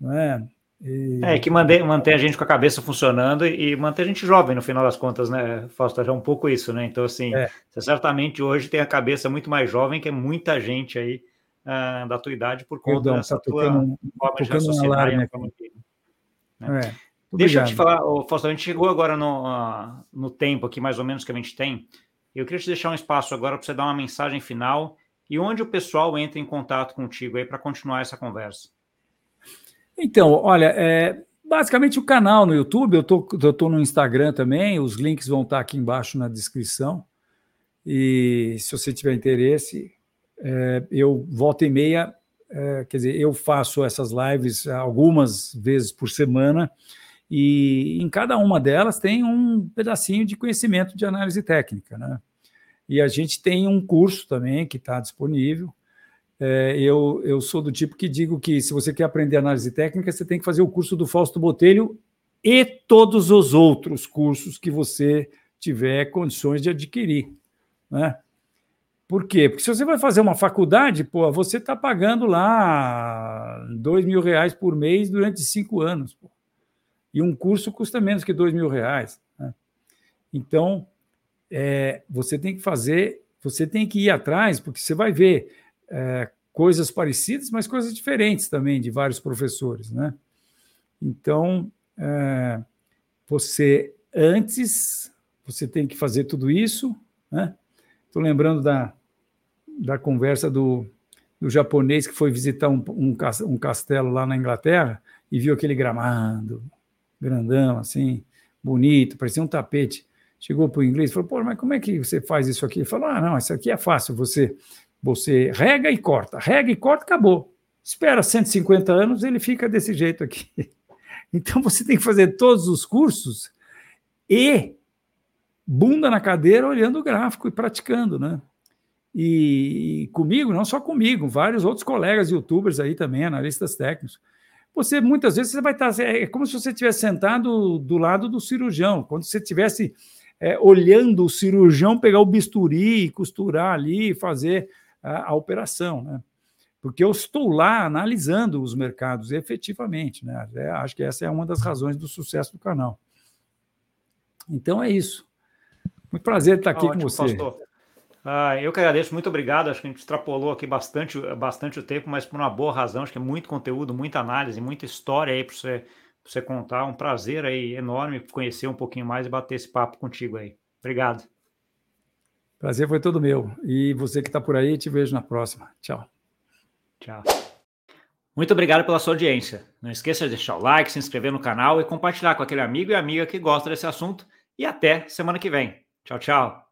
não é? E... É, que mantém, mantém a gente com a cabeça funcionando e, e mantém a gente jovem no final das contas, né, Fausto? É um pouco isso, né? Então, assim, é. você certamente hoje tem a cabeça muito mais jovem que é muita gente aí uh, da tua idade por conta Perdão, dessa tá tua tocando, forma de raciocinar. Né? né? É. Deixa eu te falar, Fausto, a gente chegou agora no, uh, no tempo aqui, mais ou menos, que a gente tem. Eu queria te deixar um espaço agora para você dar uma mensagem final e onde o pessoal entra em contato contigo aí para continuar essa conversa. Então, olha, é, basicamente o canal no YouTube, eu tô, tô no Instagram também, os links vão estar aqui embaixo na descrição. E se você tiver interesse, é, eu volta e meia, é, quer dizer, eu faço essas lives algumas vezes por semana, e em cada uma delas tem um pedacinho de conhecimento de análise técnica, né? E a gente tem um curso também que está disponível. É, eu, eu sou do tipo que digo que se você quer aprender análise técnica, você tem que fazer o curso do Fausto Botelho e todos os outros cursos que você tiver condições de adquirir. Né? Por quê? Porque se você vai fazer uma faculdade, pô, você está pagando lá dois mil reais por mês durante cinco anos. Pô. E um curso custa menos que dois mil reais. Né? Então, é, você tem que fazer, você tem que ir atrás, porque você vai ver é, coisas parecidas, mas coisas diferentes também de vários professores, né? Então, é, você antes você tem que fazer tudo isso, né? Estou lembrando da, da conversa do, do japonês que foi visitar um, um, um castelo lá na Inglaterra e viu aquele gramado grandão, assim, bonito, parecia um tapete chegou para o inglês e falou: pô, mas como é que você faz isso aqui? Ele falou: ah, não, isso aqui é fácil, você, você rega e corta, rega e corta, acabou. Espera 150 anos, ele fica desse jeito aqui. [LAUGHS] Então você tem que fazer todos os cursos e bunda na cadeira olhando o gráfico e praticando, né? E, comigo, não só comigo, vários outros colegas youtubers aí também, analistas técnicos. Você muitas vezes você vai estar é como se você estivesse sentado do lado do cirurgião, quando você tivesse é, olhando o cirurgião pegar o bisturi, costurar ali, fazer a, a operação, né? Porque eu estou lá analisando os mercados efetivamente, né? É, acho que essa é uma das razões do sucesso do canal. Então é isso. Muito prazer estar aqui Ótimo, com você. Pastor. Ah, eu que agradeço, muito obrigado. Acho que a gente extrapolou aqui bastante, bastante o tempo, mas por uma boa razão. Acho que é muito conteúdo, muita análise, muita história aí para você você contar. Um prazer aí enorme conhecer um pouquinho mais e bater esse papo contigo aí. Obrigado. Prazer foi todo meu. E você que está por aí, te vejo na próxima. Tchau. Tchau. Muito obrigado pela sua audiência. Não esqueça de deixar o like, se inscrever no canal e compartilhar com aquele amigo e amiga que gosta desse assunto. E até semana que vem. Tchau, tchau.